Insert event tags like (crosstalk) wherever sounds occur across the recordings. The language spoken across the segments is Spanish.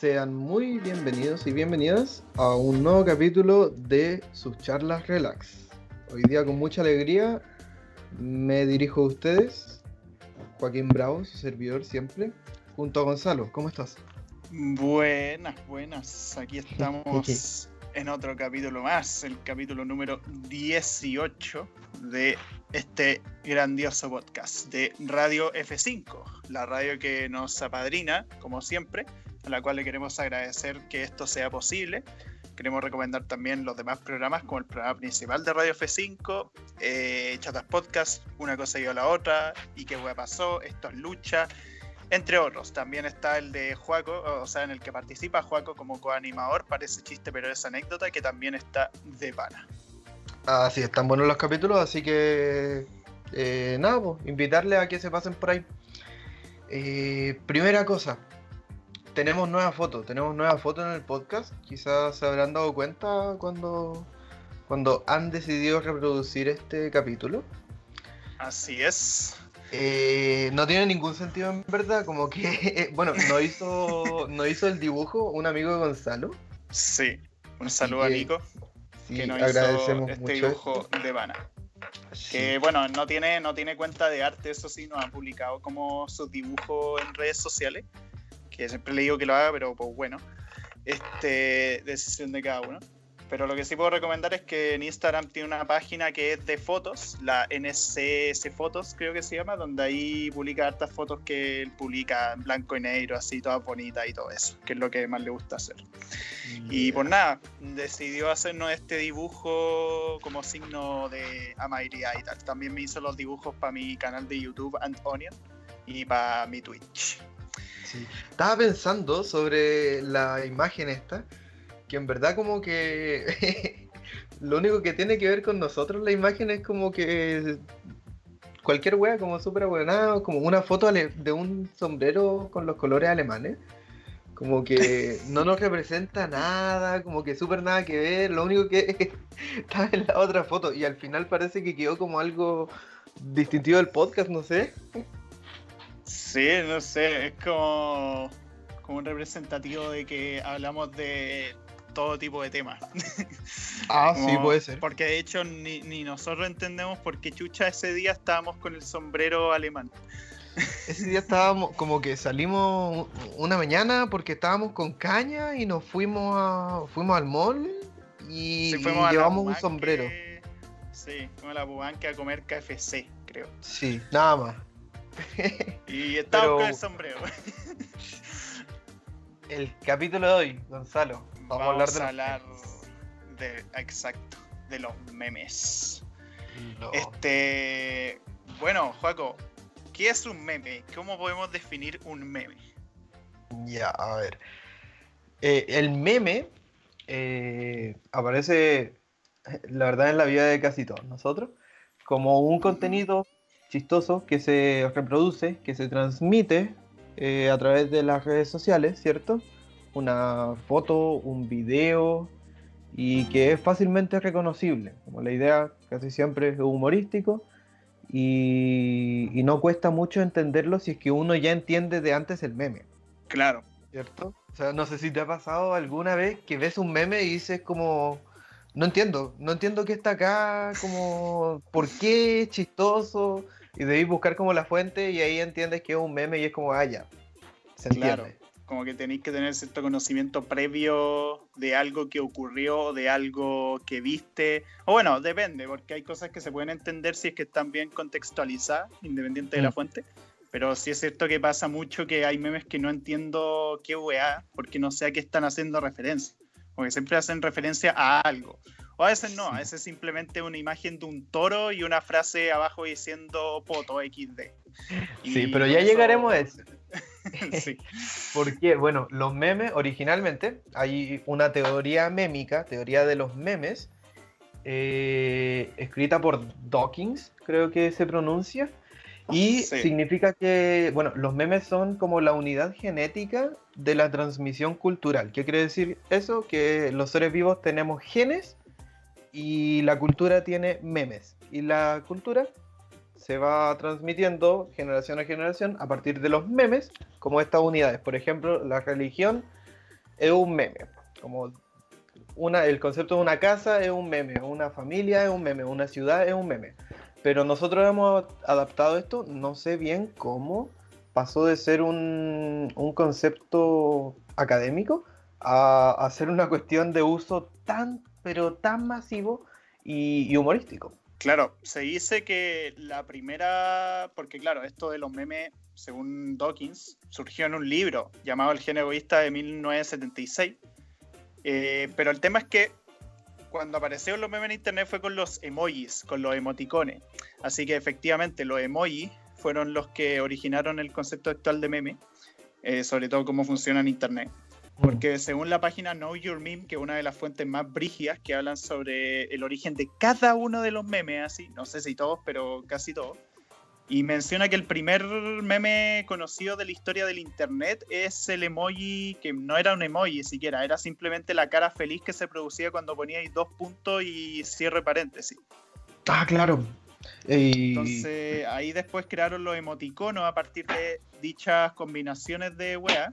Sean muy bienvenidos y bienvenidas a un nuevo capítulo de sus charlas relax. Hoy día con mucha alegría me dirijo a ustedes, Joaquín Bravo, su servidor siempre, junto a Gonzalo. ¿Cómo estás? Buenas, buenas. Aquí estamos en otro capítulo más, el capítulo número 18 de este grandioso podcast de Radio F5, la radio que nos apadrina, como siempre, a la cual le queremos agradecer que esto sea posible. Queremos recomendar también los demás programas, como el programa principal de Radio F5, eh, Chatas Podcast, Una cosa y la otra, y qué hueá pasó, esto es lucha, entre otros. También está el de Juaco, o sea, en el que participa Juaco como coanimador, parece chiste, pero es anécdota, que también está de pana. Ah, sí, están buenos los capítulos, así que eh, nada, pues, invitarle a que se pasen por ahí. Eh, primera cosa, tenemos nueva foto, tenemos nueva foto en el podcast. Quizás se habrán dado cuenta cuando, cuando han decidido reproducir este capítulo. Así es. Eh, no tiene ningún sentido en verdad, como que, bueno, no hizo, no hizo el dibujo un amigo de Gonzalo. Sí, un saludo a Nico, que nos agradecemos hizo este dibujo de Vana. Que bueno, no tiene, no tiene cuenta de arte, eso sí, nos ha publicado como sus dibujos en redes sociales, que siempre le digo que lo haga, pero pues bueno, este, decisión de cada uno. Pero lo que sí puedo recomendar es que en Instagram tiene una página que es de fotos, la NCS Fotos creo que se llama, donde ahí publica hartas fotos que él publica en blanco y negro, así todas bonitas y todo eso, que es lo que más le gusta hacer. Y pues nada, decidió hacernos este dibujo como signo de amabilidad y tal. También me hizo los dibujos para mi canal de YouTube Antonio y para mi Twitch. Sí. Estaba pensando sobre la imagen esta que en verdad como que (laughs) lo único que tiene que ver con nosotros la imagen es como que cualquier wea como súper abuelado, como una foto de un sombrero con los colores alemanes. Como que (laughs) no nos representa nada, como que súper nada que ver, lo único que (laughs) está en la otra foto y al final parece que quedó como algo distintivo del podcast, no sé. Sí, no sé, es como, como un representativo de que hablamos de todo tipo de temas. (laughs) Ah, sí, puede ser. Porque de hecho ni, nosotros entendemos por qué chucha ese día estábamos con el sombrero alemán. Ese día estábamos, como que salimos una mañana porque estábamos con caña y nos fuimos a, fuimos al mall y, llevamos un sombrero. sí, fuimos a la Bubanca a comer KFC, creo. Sí, nada más. (laughs) Y estábamos con el sombrero. (laughs) El capítulo de hoy, Gonzalo. Vamos, a hablar de, exacto, de los memes. Este, bueno, Joaco, ¿qué es un meme? ¿Cómo podemos definir un meme? Ya, a ver. Eh, el meme eh, aparece, la verdad, en la vida de casi todos nosotros, como un contenido chistoso que se reproduce, que se transmite eh, a través de las redes sociales, ¿cierto? una foto, un video y que es fácilmente reconocible. Como la idea casi siempre es humorístico y, no cuesta mucho entenderlo si es que uno ya entiende de antes el meme. Claro. ¿Cierto? O sea, no sé si te ha pasado alguna vez que ves un meme y dices como, no entiendo, no entiendo qué está acá, como, ¿por qué es chistoso? Y debes buscar como la fuente y ahí entiendes que es un meme y es como, ah, ya, se entiende como que tenéis que tener cierto conocimiento previo de algo que ocurrió, de algo que viste. O bueno, depende, porque hay cosas que se pueden entender si es que están bien contextualizadas, independiente de la mm. fuente. Pero sí es cierto que pasa mucho que hay memes que no entiendo qué weá, porque no sé a qué están haciendo referencia. Porque siempre hacen referencia a algo. O a veces no, a veces simplemente una imagen de un toro y una frase abajo diciendo poto XD. sí, pero ya llegaremos a eso. (laughs) sí. (laughs) Porque, bueno, los memes, originalmente, hay una teoría mémica, teoría de los memes, eh, escrita por Dawkins, creo que se pronuncia, y significa que, bueno, los memes son como la unidad genética de la transmisión cultural. ¿Qué quiere decir eso? Que los seres vivos tenemos genes y la cultura tiene memes. Y la cultura se va transmitiendo generación a generación a partir de los memes como estas unidades. Por ejemplo, la religión es un meme. Como una, el concepto de una casa es un meme, una familia es un meme, una ciudad es un meme. Pero nosotros hemos adaptado esto, no sé bien cómo pasó de ser un, un concepto académico a, a, ser una cuestión de uso tan, pero tan masivo y, humorístico. Claro, se dice que la primera, porque claro, esto de los memes, según Dawkins, surgió en un libro llamado El gen egoísta de 1976. Eh, pero el tema es que cuando aparecieron los memes en internet fue con los emojis, con los emoticones. Así que efectivamente los emojis fueron los que originaron el concepto actual de meme, eh, sobre todo cómo funciona en internet. Porque según la página Know Your Meme, que es una de las fuentes más brígidas que hablan sobre el origen de cada uno de los memes, así, no sé si todos, pero casi todos, y menciona que el primer meme conocido de la historia del internet es el emoji, que no era un emoji siquiera, era simplemente la cara feliz que se producía cuando poníais dos puntos y cierre paréntesis. Ah, claro. Entonces ahí después crearon los emoticonos a partir de dichas combinaciones de weas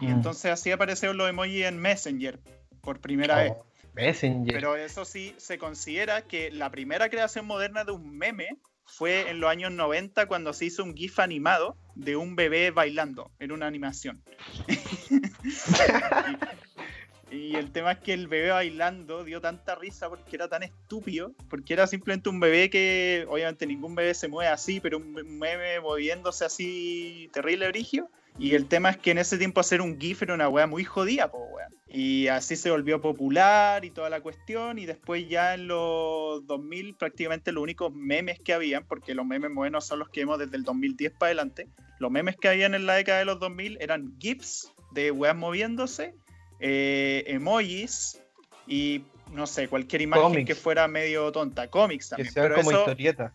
y mm. entonces así aparecieron los emojis en Messenger por primera oh, vez. Messenger. Pero eso sí, se considera que la primera creación moderna de un meme fue en los años 90 cuando se hizo un GIF animado de un bebé bailando en una animación. (laughs) y, y, el tema es que el bebé bailando dio tanta risa porque era tan estúpido, porque era simplemente un bebé que obviamente ningún bebé se mueve así, pero un meme moviéndose así terrible brigio y el tema es que en ese tiempo hacer un GIF era una weá muy jodida, po, weá. Y así se volvió popular y toda la cuestión. Y después ya en los 2000 prácticamente los únicos memes que habían, porque los memes buenos son los que vemos desde el 2010 para adelante, los memes que habían en la década de los 2000 eran GIFs de weas moviéndose, eh, emojis y no sé, cualquier imagen que fuera medio tonta, cómics también. Que como historieta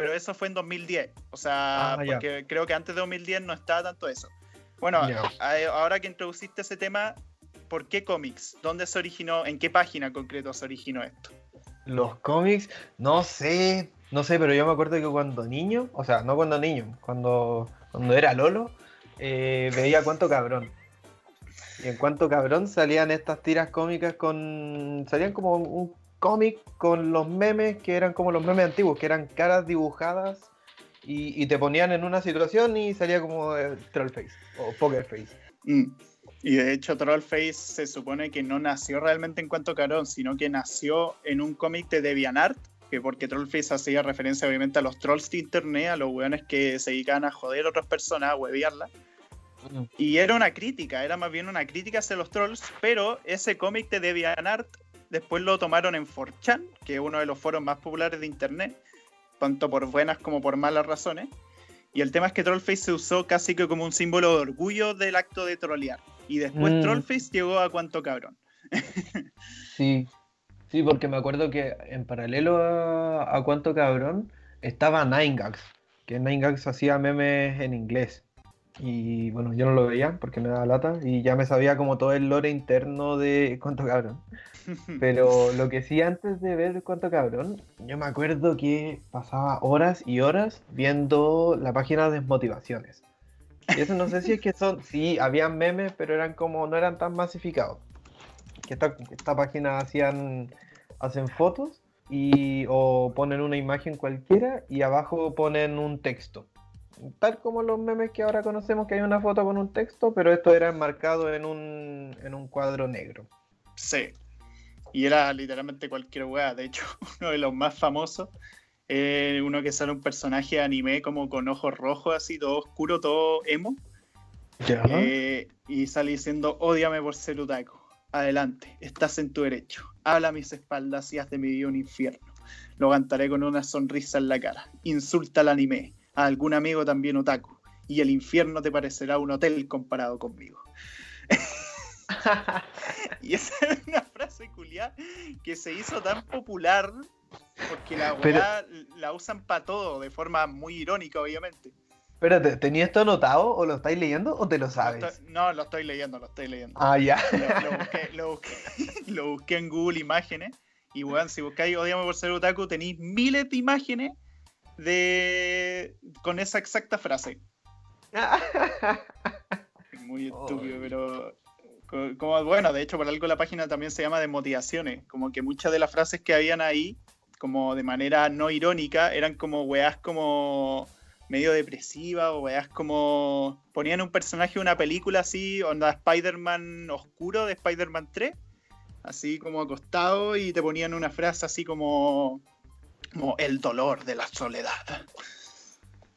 pero eso fue en 2010. O sea, ah, porque creo que antes de 2010 no estaba tanto eso. Bueno, ahora que introduciste ese tema, ¿por qué cómics? ¿Dónde se originó? ¿En qué página concreto se originó esto? Los cómics, no sé, no sé, pero yo me acuerdo que cuando niño, o sea, no cuando niño, cuando, cuando era Lolo, eh, veía cuánto cabrón. Y en cuanto cabrón salían estas tiras cómicas con. salían como un cómic con los memes que eran como los memes antiguos, que eran caras dibujadas y, te ponían en una situación y salía como Trollface o Pokerface. Mm. Y de hecho Trollface se supone que no nació realmente en cuanto carón, sino que nació en un cómic de DeviantArt, que porque Trollface hacía referencia obviamente a los trolls de internet, a los weones que se dedican a joder a otras personas, a huevearla. Mm. Y era una crítica, era más bien una crítica hacia los trolls, pero ese cómic de DeviantArt después lo tomaron en 4chan, que es uno de los foros más populares de internet, tanto por buenas como por malas razones. Y el tema es que Trollface se usó casi que como un símbolo de orgullo del acto de trollear. Y después mm. Trollface llegó a cuanto cabrón. (laughs) sí, sí, porque me acuerdo que en paralelo a, a cuanto cabrón estaba Ninegags, que Ninegags hacía memes en inglés. Y bueno, yo no lo veía porque me daba lata y ya me sabía como todo el lore interno de Cuánto Cabrón. (laughs) Pero lo que sí, antes de ver Cuánto Cabrón, yo me acuerdo que pasaba horas y horas viendo la página de motivaciones. Y eso no sé si es que son, sí, habían memes, pero eran como, no eran tan masificados. Que esta, esta página hacían, hacen fotos y o ponen una imagen cualquiera y abajo ponen un texto tal como los memes que ahora conocemos, que hay una foto con un texto, pero esto era enmarcado en un, en un cuadro negro. Sí, y era literalmente cualquier weá. De hecho, (laughs) uno de los más famosos, eh, uno que sale un personaje de anime como con ojos rojos, así, todo oscuro, todo emo. Eh, y sale diciendo, odiame por ser utaco. Adelante, estás en tu derecho. Habla a mis espaldas y haz de mi vida un infierno. Lo cantaré con una sonrisa en la cara. Insulta al anime a algún amigo también otaku, y el infierno te parecerá un hotel comparado conmigo. (laughs) y esa es una frase culiada que se hizo tan popular porque la weá la usan para todo, de forma muy irónica, obviamente. Pero, ¿tenías esto anotado o lo estáis leyendo o te lo sabes? no, lo estoy leyendo, lo estoy leyendo. Ah, ya. (laughs) Lo, busqué, en Google Imágenes y, weón, si buscáis Odiame por ser otaku, tenéis miles de imágenes de con esa exacta frase. (laughs) Muy estúpido, pero Como, bueno, de hecho, por algo la página también se llama de motivaciones. Como que muchas de las frases que habían ahí, como de manera no irónica, eran como weás como medio depresiva o weás como. Ponían un personaje de una película así, onda Spider-Man oscuro de Spider-Man 3, así como acostado, y te ponían una frase así como. Como el dolor de la soledad.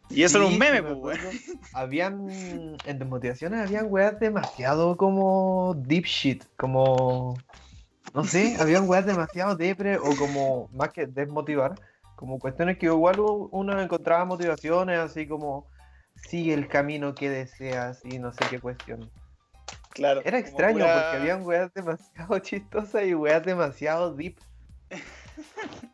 Y eso era un meme, pues, (laughs) Habían, en desmotivaciones habían weas demasiado como deep shit, como, no sé, habían weas demasiado depre o como, más que desmotivar, como cuestiones que igual uno encontraba motivaciones, así como, sigue el camino que deseas y no sé qué cuestión. Claro. Era extraño porque habían weas demasiado (laughs) chistosas y weas demasiado deep. (laughs)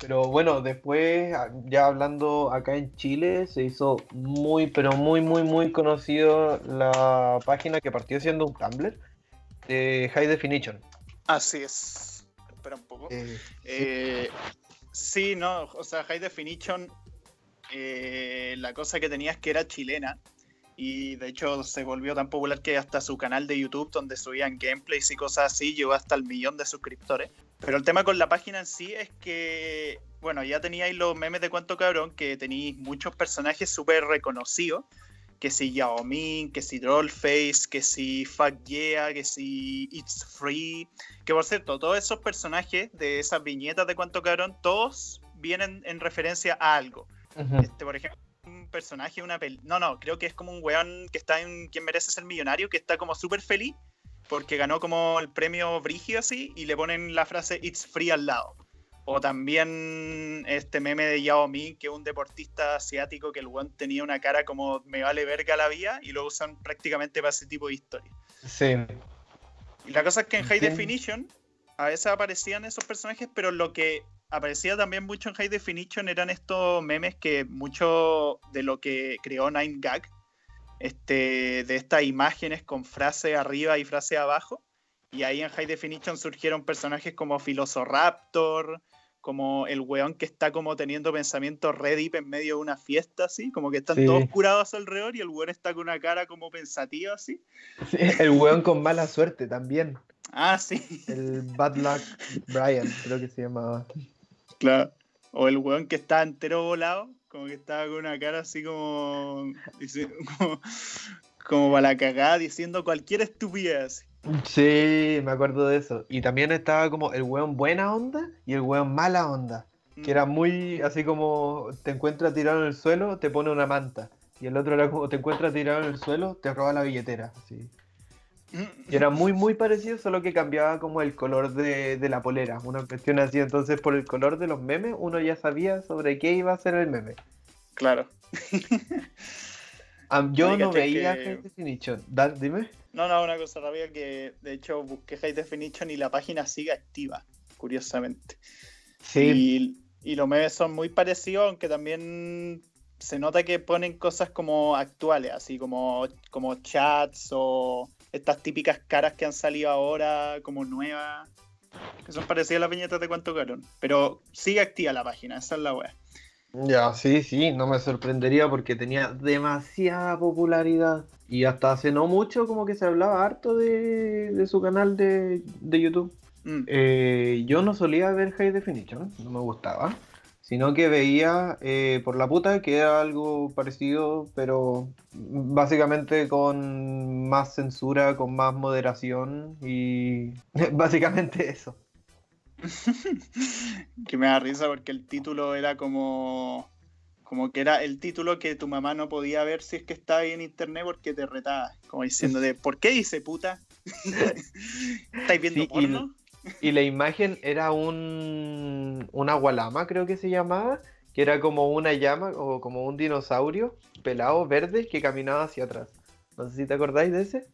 Pero bueno, después, ah, ya hablando acá en Chile, se hizo muy, pero muy, muy, muy conocido la página que partió siendo un Tumblr de High Definition. Así es. Espera un poco. Eh, eh, sí. no, o sea, High Definition, eh, la cosa que tenía es que era chilena. Y de hecho se volvió tan popular que hasta su canal de YouTube, donde subían gameplays y cosas así, llegó hasta el millón de suscriptores. Pero el tema con la página en sí es que, bueno, ya teníais los memes de cuánto cabrón, que tenéis muchos personajes súper reconocidos, que si Yao Ming, que si Trollface, que si Fuck Yeah, que si It's Free, que por cierto, todos esos personajes de esas viñetas de cuánto cabrón, todos vienen en referencia a algo. Este, por ejemplo, un personaje, una peli... No, no, creo que es como un weón que está en Quien merece ser millonario, que está como súper feliz porque ganó como el premio Brigio así y le ponen la frase It's free al lado. O también este meme de Yao Ming, que es un deportista asiático que el weón tenía una cara como me vale verga la vida y lo usan prácticamente para ese tipo de historia. Sí. Y la cosa es que en High Definition a veces aparecían esos personajes, pero lo que aparecía también mucho en High Definition eran estos memes que mucho de lo que creó Nine Gag, este, de estas imágenes con frase arriba y frase abajo. Y ahí en High Definition surgieron personajes como Filosoraptor, como el weón que está como teniendo pensamientos red deep en medio de una fiesta, así, como que están todos curados alrededor y el weón está con una cara como pensativa, así. el weón con mala suerte también. Ah, sí. El Bad Luck Brian, creo que se llamaba. Claro. O el weón que está entero volado, como que estaba con una cara así (laughs) como, como, para la cagada, diciendo cualquier estupidez. Sí, me acuerdo de eso. Y también estaba como el weón buena onda y el weón mala onda. Que era mm. muy así como te encuentras tirado en el suelo, te pone una manta. Y el otro era como te encuentras tirado en el suelo, te roba la billetera. Así. Y era muy, muy parecido, solo que cambiaba como el color de, la polera. Una cuestión así, entonces por el color de los memes uno ya sabía sobre qué iba a ser el meme. Claro. yo no veía High Definition. dime. No, no, una cosa rápida que de hecho busqué High Definition y la página sigue activa, curiosamente. Sí. Y, y los memes son muy parecidos, aunque también se nota que ponen cosas como actuales, así como, como chats o estas típicas caras que han salido ahora como nuevas, que son parecidas a las viñetas de cuánto caron. Pero sigue activa la página, esa es la web. Ya, sí, sí, no me sorprendería porque tenía demasiada popularidad. Y hasta hace no mucho como que se hablaba harto de, su canal de, YouTube. Mm. Eh, yo no solía ver High Definition, no me gustaba sino que veía eh, por la puta que era algo parecido, pero básicamente con más censura, con más moderación y (laughs) básicamente eso. (laughs) que me da risa porque el título era como como que era el título que tu mamá no podía ver si es que estaba ahí en internet porque te retaba, como diciendo de (laughs) ¿por qué dice puta? ¿Estáis viendo porno? Y la imagen era un una gualama, creo que se llamaba, que era como una llama o como un dinosaurio pelado verde que caminaba hacia atrás. No sé si te acordáis de ese.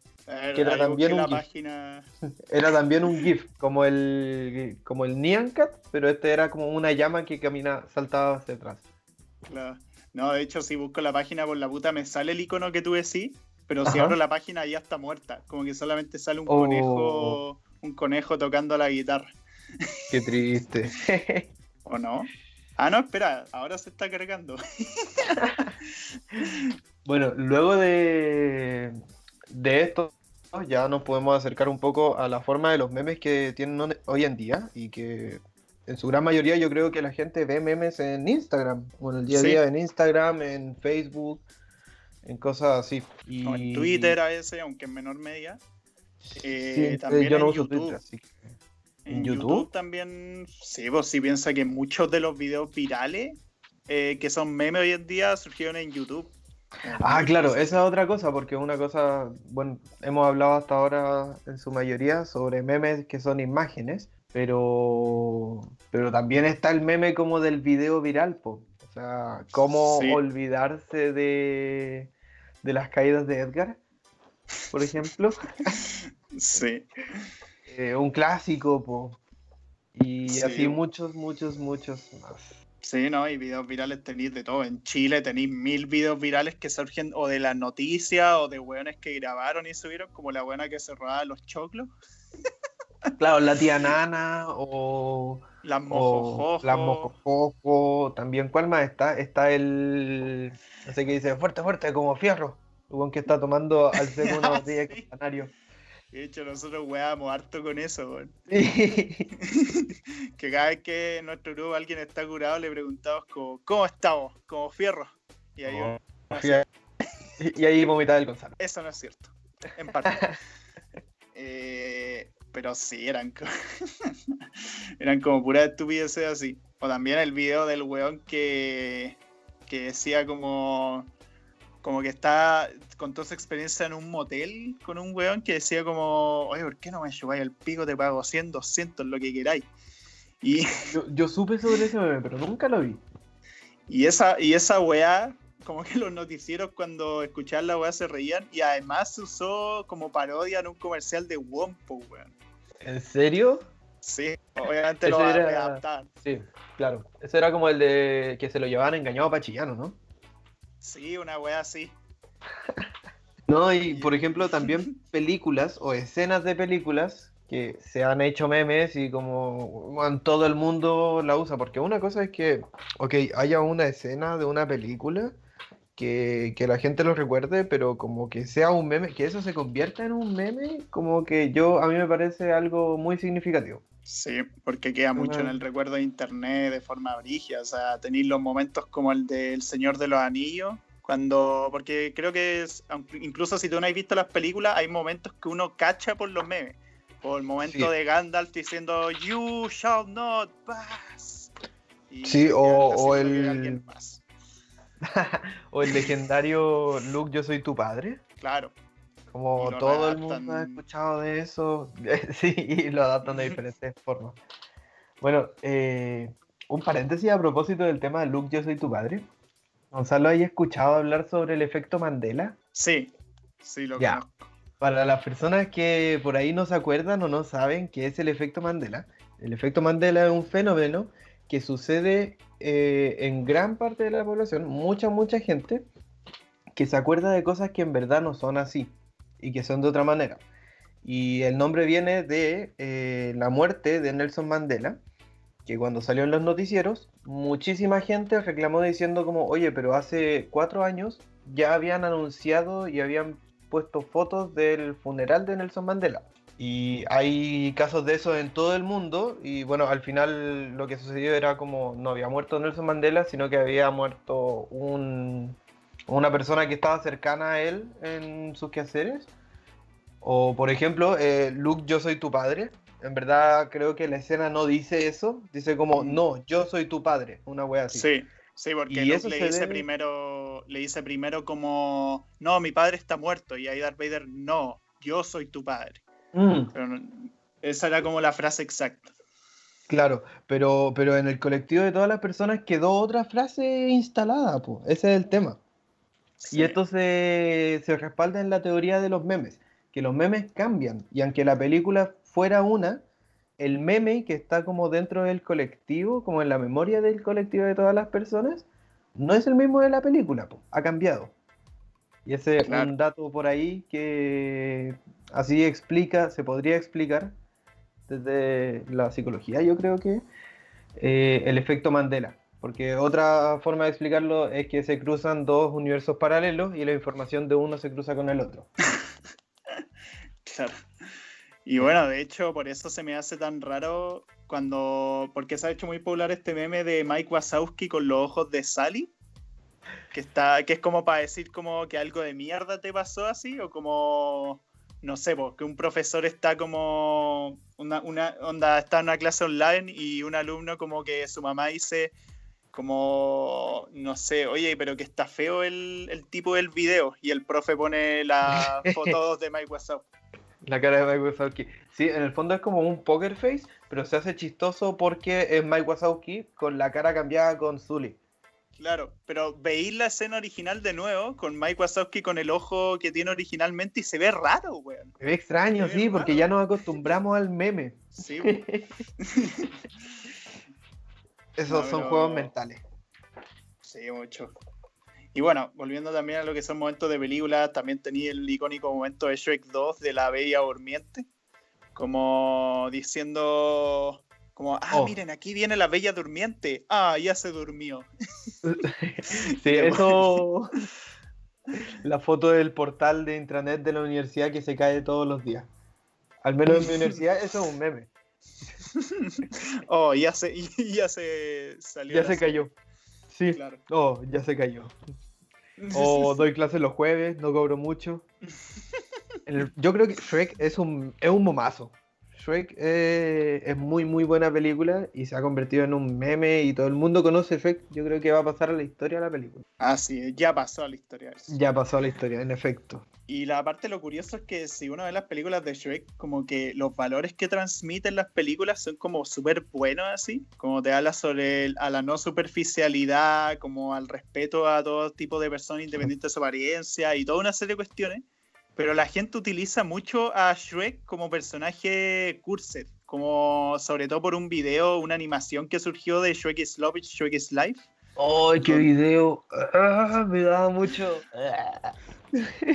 que era también un GIF. (laughs) Era también un GIF, como el como el Nyan Cat, pero este era como una llama que camina, saltaba hacia atrás. Claro. No, de hecho, si busco la página por la puta me sale el icono que tú decís, pero si abro la página ya está muerta. Como que solamente sale un conejo oh un conejo tocando la guitarra. (laughs) Qué triste. ¿O no? Ah, no, espera, ahora se está cargando. (laughs) bueno, luego de, de esto, ya nos podemos acercar un poco a la forma de los memes que tienen hoy en día y que en su gran mayoría yo creo que la gente ve memes en Instagram, bueno, el día a día en Instagram, en Facebook, en cosas así. Y... en Twitter a veces, aunque en menor medida. Eh, también yo no uso Twitter, así que... En YouTube? también, sí, vos sí piensa que muchos de los videos virales eh, que son memes hoy en día surgieron en YouTube. Ah, claro, esa es otra cosa, porque una cosa, bueno, hemos hablado hasta ahora en su mayoría sobre memes que son imágenes, pero, pero también está el meme como del video viral, po. o sea, cómo olvidarse de, de las caídas de Edgar, por ejemplo. (laughs) sí. Eh, un clásico, po. y así muchos, muchos, muchos más. Sí, no, y videos virales tenéis de todo. En Chile tenéis mil videos virales que surgen o de las noticias o de weones que grabaron y subieron, como la buena que se robaba los choclos. (laughs) Claro, la tía Nana o. Las mojojojo. Las mojojojo. También, ¿cuál más está? Está el. No sé qué dice, fuerte, fuerte, como fierro. El que está tomando al segundo (laughs) botella de canario. De hecho, nosotros weábamos harto con eso, weón. (laughs) (laughs) que cada vez que en nuestro grupo alguien está curado, le preguntamos como, ¿cómo estamos? Como fierro. Y ahí, oh, y, ahí vomitaba el Gonzalo. Eso no es cierto. En parte. (laughs) eh, pero sí, eran, eran como pura estupidez así. O también el video del weón que, que decía como como que está con toda su experiencia en un motel con un weón que decía como, oye, ¿por qué no me lleváis el pico? Te pago 100, 200, lo que queráis. Y... (laughs) Yo, supe sobre ese bebé, pero nunca lo vi. Y esa, y esa weá, como que los noticieros cuando escuchaban la weá se reían y además se usó como parodia en un comercial de Wompo, weón. ¿En serio? Sí, obviamente lo era... Sí, claro. Eso era como el de que se lo llevaban engañado a Pachillano, ¿no? Sí, una wea así. (laughs) No, y por ejemplo (laughs) también películas o escenas de películas que se han hecho memes y como todo el mundo la usa, porque una cosa es que, ok, haya una escena de una película que, que, la gente lo recuerde, pero como que sea un meme, que eso se convierta en un meme, como que yo, a mí me parece algo muy significativo. Sí, porque queda mucho en el recuerdo de internet de forma brigia. O sea, tenéis los momentos como el del Señor de los Anillos, cuando. Porque creo que es, incluso si tú no has visto las películas, hay momentos que uno cacha por los memes. Por el momento de Gandalf diciendo You shall not pass. sí, o, el. (laughs) o el legendario Luke, yo soy tu padre. Claro. Como todo el mundo ha escuchado de eso, (laughs) sí, y lo adaptan de diferentes (laughs) formas. Bueno, eh, un paréntesis a propósito del tema de Luke, yo soy tu padre. Gonzalo, ¿hay escuchado hablar sobre el efecto Mandela? Sí, sí, lo ya. Para las personas que por ahí no se acuerdan o no saben qué es el efecto Mandela, el efecto Mandela es un fenómeno que sucede eh, en gran parte de la población, mucha, mucha gente, que se acuerda de cosas que en verdad no son así y que son de otra manera. Y el nombre viene de eh, la muerte de Nelson Mandela, que cuando salió en los noticieros, muchísima gente reclamó diciendo como, oye, pero hace cuatro años ya habían anunciado y habían puesto fotos del funeral de Nelson Mandela. Y hay casos de eso en todo el mundo y bueno, al final lo que sucedió era como no había muerto Nelson Mandela, sino que había muerto un, una persona que estaba cercana a él en sus quehaceres. O por ejemplo, eh, Luke, yo soy tu padre. En verdad creo que la escena no dice eso. Dice como, mm. no, yo soy tu padre. Una wea así. Sí, sí, porque Luke le dice, primero, le dice primero como, no, mi padre está muerto. Y ahí Darth Vader, no, yo soy tu padre. Mm. esa era como la frase exacta. Claro, pero, pero en el colectivo de todas las personas quedó otra frase instalada, pues. ese es el tema. Y esto se, respalda en la teoría de los memes, que los memes cambian. Y aunque la película fuera una, el meme que está como dentro del colectivo, como en la memoria del colectivo de todas las personas, no es el mismo de la película, ha cambiado. Y ese es un dato por ahí que así explica, se podría explicar desde la psicología, yo creo que, eh, el efecto Mandela. Porque otra forma de explicarlo es que se cruzan dos universos paralelos y la información de uno se cruza con el otro. (laughs) Claro. Y bueno, de hecho, por eso se me hace tan raro cuando. Porque se ha hecho muy popular este meme de Mike Wazowski con los ojos de Sally. Que, está, que es como para decir como que algo de mierda te pasó así, o como. No sé, porque un profesor está como. Una, una onda, está en una clase online y un alumno como que su mamá dice como, no sé, oye, pero que está feo el, el tipo del video. Y el profe pone las (laughs) fotos de Mike Wazowski. La cara de Mike Wazowski. Sí, en el fondo es como un poker face, pero se hace chistoso porque es Mike Wazowski con la cara cambiada con Zully. Claro, pero veis la escena original de nuevo con Mike Wazowski con el ojo que tiene originalmente y se ve raro, weón. Se ve extraño, sí, porque ya nos acostumbramos al meme. Sí, (laughs) Esos son juegos mentales. Sí, mucho. Y bueno, volviendo también a lo que son momentos de película, también tenía el icónico momento de Shrek 2 de la Bella Durmiente, como diciendo, como, ah, oh. miren, aquí viene la Bella Durmiente, ah, ya se durmió. (laughs) sí, (laughs) eso, (laughs) la foto del portal de intranet de la universidad que se cae todos los días. Al menos en mi universidad eso es un meme. (laughs) oh, ya se, (laughs) ya se salió. Ya se cayó. Sí. Claro. Oh, ya se cayó. (laughs) O doy clases los jueves, no cobro mucho. yo creo que Shrek es un, es un momazo. Shrek eh, es muy, muy buena película y se ha convertido en un meme y todo el mundo conoce Shrek. Yo creo que va a pasar a la historia la película. Ah, sí, ya pasó a la historia. Ya pasó a la historia, en efecto. Y la parte lo curioso es que si uno ve las películas de Shrek, como que los valores que transmiten las películas son como súper buenos así, como te habla sobre a la no superficialidad, como al respeto a todo tipo de personas independientes de su apariencia y toda una serie de cuestiones pero la gente utiliza mucho a Shrek como personaje cursed, como sobre todo por un video, una animación que surgió de Shrek is Love, Shrek is Life. ¡Ay, qué video! Ah, me daba mucho.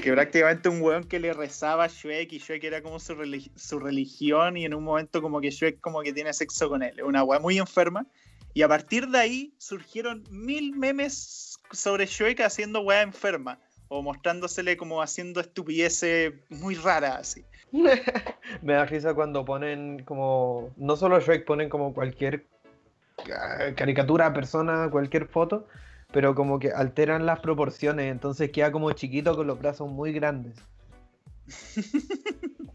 que prácticamente un weón que le rezaba a Shrek y Shrek era como su, su, religión y en un momento como que Shrek como que tiene sexo con él. Una weá muy enferma. Y a partir de ahí surgieron mil memes sobre Shrek haciendo weá enferma o mostrándosele como haciendo estupideces muy raras así. (laughs) Me da risa cuando ponen como, no solo Shrek, ponen como cualquier ah, caricatura, persona, cualquier foto, pero como que alteran las proporciones, entonces queda como chiquito con los brazos muy grandes. (laughs)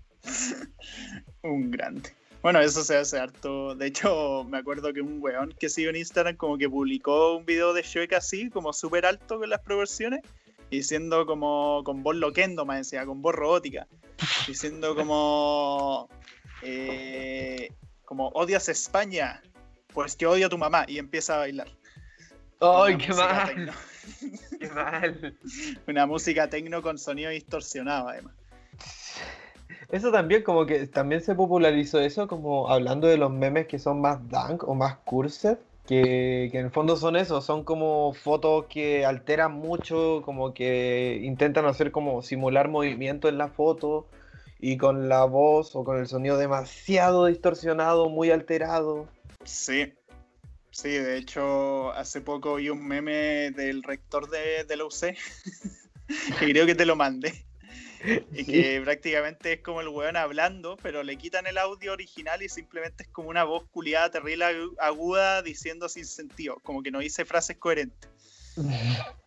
un grande. Bueno, eso se hace harto. De hecho, me acuerdo que un weón que siguió en Instagram como que publicó un video de Shrek así, como súper alto con las proporciones, diciendo como con voz loquendo, más decía, con voz robótica, diciendo como, eh, como odias España, pues yo odio a tu mamá y empieza a bailar. ¡Ay, (laughs) qué mal! ¡Qué (laughs) mal! Una música tecno con sonido distorsionado, además. Eso también, como que también se popularizó eso, como hablando de los memes que son más dank o más cursed que, en el fondo son eso, son como fotos que alteran mucho, como que intentan hacer como simular movimiento en la foto y con la voz o con el sonido demasiado distorsionado, muy alterado. Sí, sí, de hecho hace poco vi un meme del rector de, de la UC, (laughs) que creo que te lo mandé, (laughs) y que prácticamente es como el weón hablando, pero le quitan el audio original y simplemente es como una voz culiada, terrible, aguda, diciendo sin sentido, como que no dice frases coherentes. (laughs)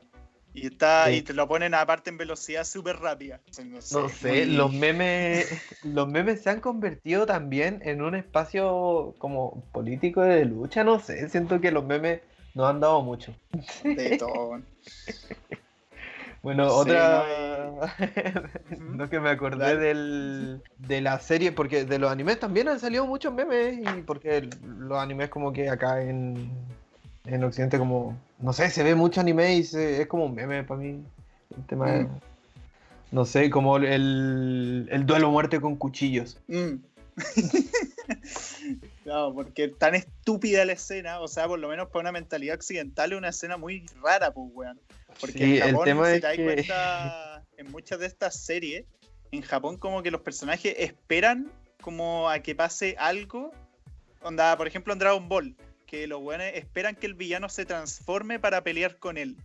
Y está, y te lo ponen aparte en velocidad súper rápida. No sé, los memes, (laughs) los memes se han convertido también en un espacio como político de lucha, no sé, siento que los memes nos han dado mucho. De todo. Bueno, otra. (laughs) No, que me acordé del, de la serie, porque de los animes también han salido muchos memes, y porque los animes, como que acá en, en Occidente, como. No sé, se ve mucho anime y es como un meme para mí. El tema de, mm. No sé, como el, el duelo muerte con cuchillos. Mm. (laughs) claro, porque tan estúpida la escena, o sea, por lo menos para una mentalidad occidental, es una escena muy rara, pues, weón. Porque en Japón, si te das cuenta, (laughs) en muchas de estas series, en Japón como que los personajes esperan como a que pase algo. Onda, por ejemplo, en Dragon Ball, que los buenos esperan que el villano se transforme para pelear con él.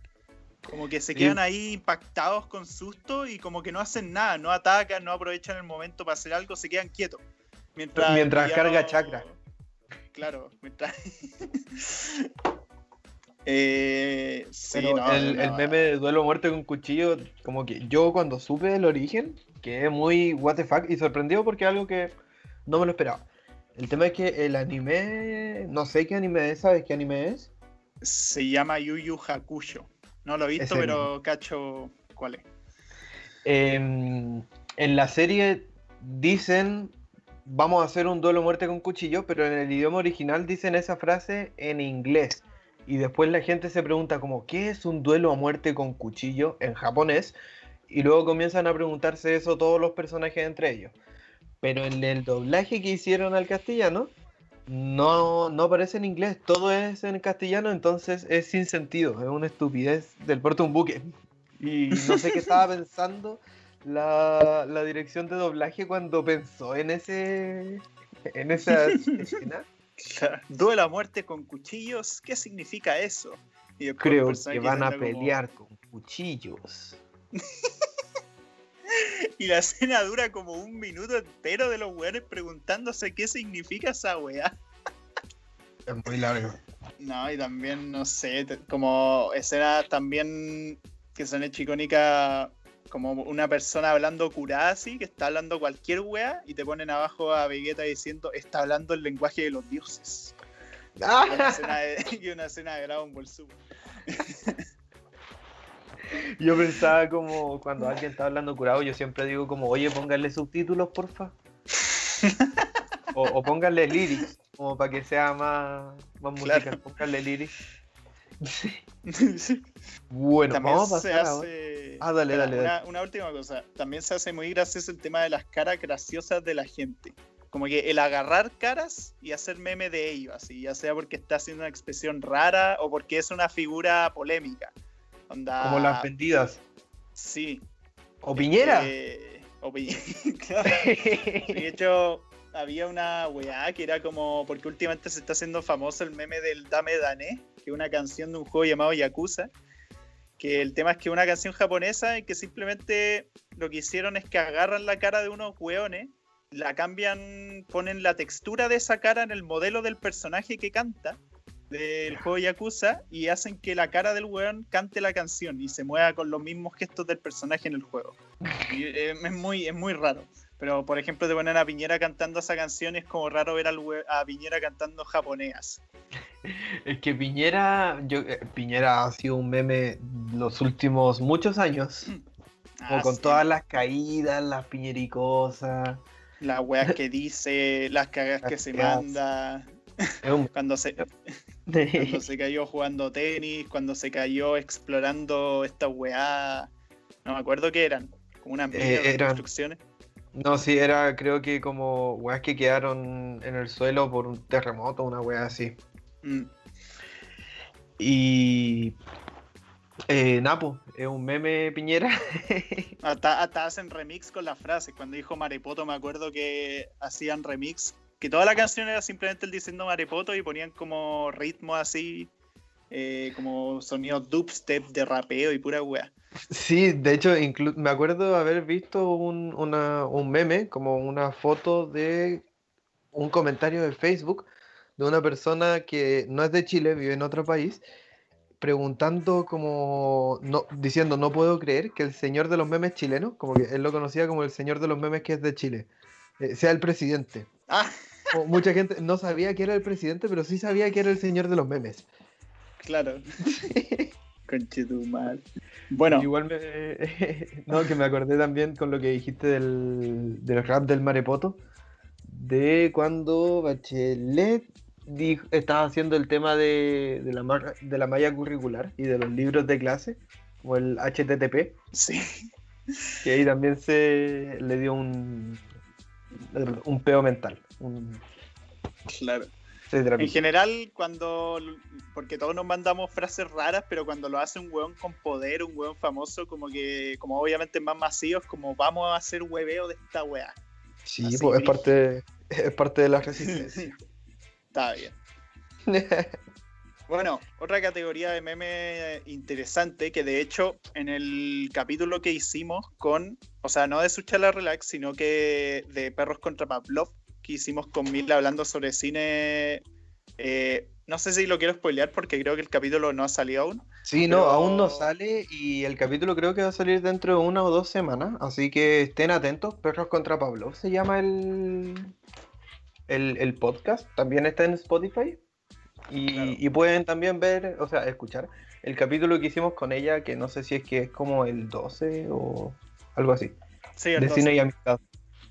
Como que se quedan ahí impactados con susto y como que no hacen nada, no atacan, no aprovechan el momento para hacer algo, se quedan quietos. Mientras, mientras carga chakra. Claro, mientras. (laughs) (laughs) eh, sí, el, el, meme de duelo muerte con cuchillo, como que yo cuando supe el origen, quedé muy what the fuck y sorprendido porque es algo que no me lo esperaba. El tema es que el anime, no sé qué anime es, ¿sabes qué anime es? Se llama Yu Yu Hakusho. No lo he visto, pero cacho cuál es. Em, en la serie dicen, vamos a hacer un duelo muerte con cuchillo, pero en el idioma original dicen esa frase en inglés. Y después la gente se pregunta como, ¿qué es un duelo a muerte con cuchillo en japonés? Y luego comienzan a preguntarse eso todos los personajes entre ellos. Pero en el doblaje que hicieron al castellano, no, no aparece en inglés, todo es en castellano, entonces es sin sentido, es una estupidez del puerto un buque. Y no sé qué estaba (laughs) pensando la, dirección de doblaje cuando pensó en ese en esa escena. (laughs) (laughs) Duela a muerte con cuchillos, ¿qué significa eso? Creo que van a pelear con cuchillos. (laughs) y la escena dura como un minuto entero de los weones preguntándose qué significa esa weá. Es muy largo. No, y también, no sé, como escena también que son hecho icónica como una persona hablando curada así, que está hablando cualquier weá, y te ponen abajo a Vegeta diciendo, está hablando el lenguaje de los dioses. Ah. Y, una escena de, (laughs) y una escena de Dragon Ball Super. (laughs) Yo pensaba como cuando alguien está hablando curado, yo siempre digo como, oye, póngale subtítulos, porfa. o, o póngale lyrics, como para que sea más, más musical. Póngale lyrics. (laughs) bueno, vamos a pasar hace... Ah, dale, dale, una, una, última cosa. También se hace muy gracioso el tema de las caras graciosas de la gente. Como que el agarrar caras y hacer meme de ellos, así, ya sea porque está haciendo una expresión rara o porque es una figura polémica. Como las vendidas. Sí. ¿O Piñera? Eh, o Piñera. (laughs) De hecho, había una weá que era como. Porque últimamente se está haciendo famoso el meme del Dame Dané, que es una canción de un juego llamado Yakuza. Que el tema es que una canción japonesa y que simplemente lo que hicieron es que agarran la cara de unos weones, la cambian, ponen la textura de esa cara en el modelo del personaje que canta del juego Yakuza y hacen que la cara del weón cante la canción y se mueva con los mismos gestos del personaje en el juego. Eh, es, muy, es muy raro. Pero, por ejemplo, te ponen a Piñera cantando esa canción es como raro ver a Piñera cantando japonés. (laughs) Es que Piñera, yo, eh, Piñera ha sido un meme los últimos muchos años. (clears throat) Ah, con todas las caídas, las piñericosas. Las weas que dice, las cagas que se manda. (laughs) Cuando se, (laughs) cuando se cayó jugando tenis, cuando se cayó explorando esta weá. No me acuerdo qué eran, como unas eh, construcciones. No, sí, era creo que como weas que quedaron en el suelo por un terremoto, una weá así. Mm. Y. Eh, Napo, es un meme Piñera. (laughs) hasta, hasta hacen remix con la frase. Cuando dijo Marepoto, me acuerdo que hacían remix que toda la canción era simplemente el diciendo Marepoto y ponían como ritmo así, eh, como sonidos dubstep de rapeo y pura wea. Sí, de hecho, me acuerdo haber visto un, un meme, como una foto de un comentario de Facebook de una persona que no es de Chile, vive en otro país, preguntando como, no, diciendo, no puedo creer que el señor de los memes chileno, como que él lo conocía como el señor de los memes que es de Chile, eh, sea el presidente. Ah. mucha gente no sabía que era el presidente, pero sí sabía que era el señor de los memes. Claro. (laughs) mal. Bueno. Igual me. (laughs) no, que me acordé también con lo que dijiste del, del rap del Marepoto. De cuando Bachelet dijo, estaba haciendo el tema de, de, la, de la malla curricular y de los libros de clase, o el HTTP. Sí. Y ahí también se le dio un, un peo mental. Claro. En general, cuando. Porque todos nos mandamos frases raras, pero cuando lo hace un weón con poder, un weón famoso, como que, como obviamente más masivos, como vamos a hacer hueveo de esta weá. Sí, pues, es parte, es parte de la resistencia. (laughs) Está bien. (laughs) Bueno, otra categoría de meme interesante que de hecho en el capítulo que hicimos con, o sea, no de Suchala Relax, sino que de Perros contra Pavlov, que hicimos con Mila hablando sobre cine. Eh, no sé si lo quiero spoilear porque creo que el capítulo no ha salido aún. Sí, no, aún no sale y el capítulo creo que va a salir dentro de una o dos semanas, así que estén atentos. Perros contra Pavlov se llama el, el, podcast, también está en Spotify. Y, pueden también ver, o sea, escuchar el capítulo que hicimos con ella, que no sé si es que es como el 12 o algo así. Sí, el de cine y amistad.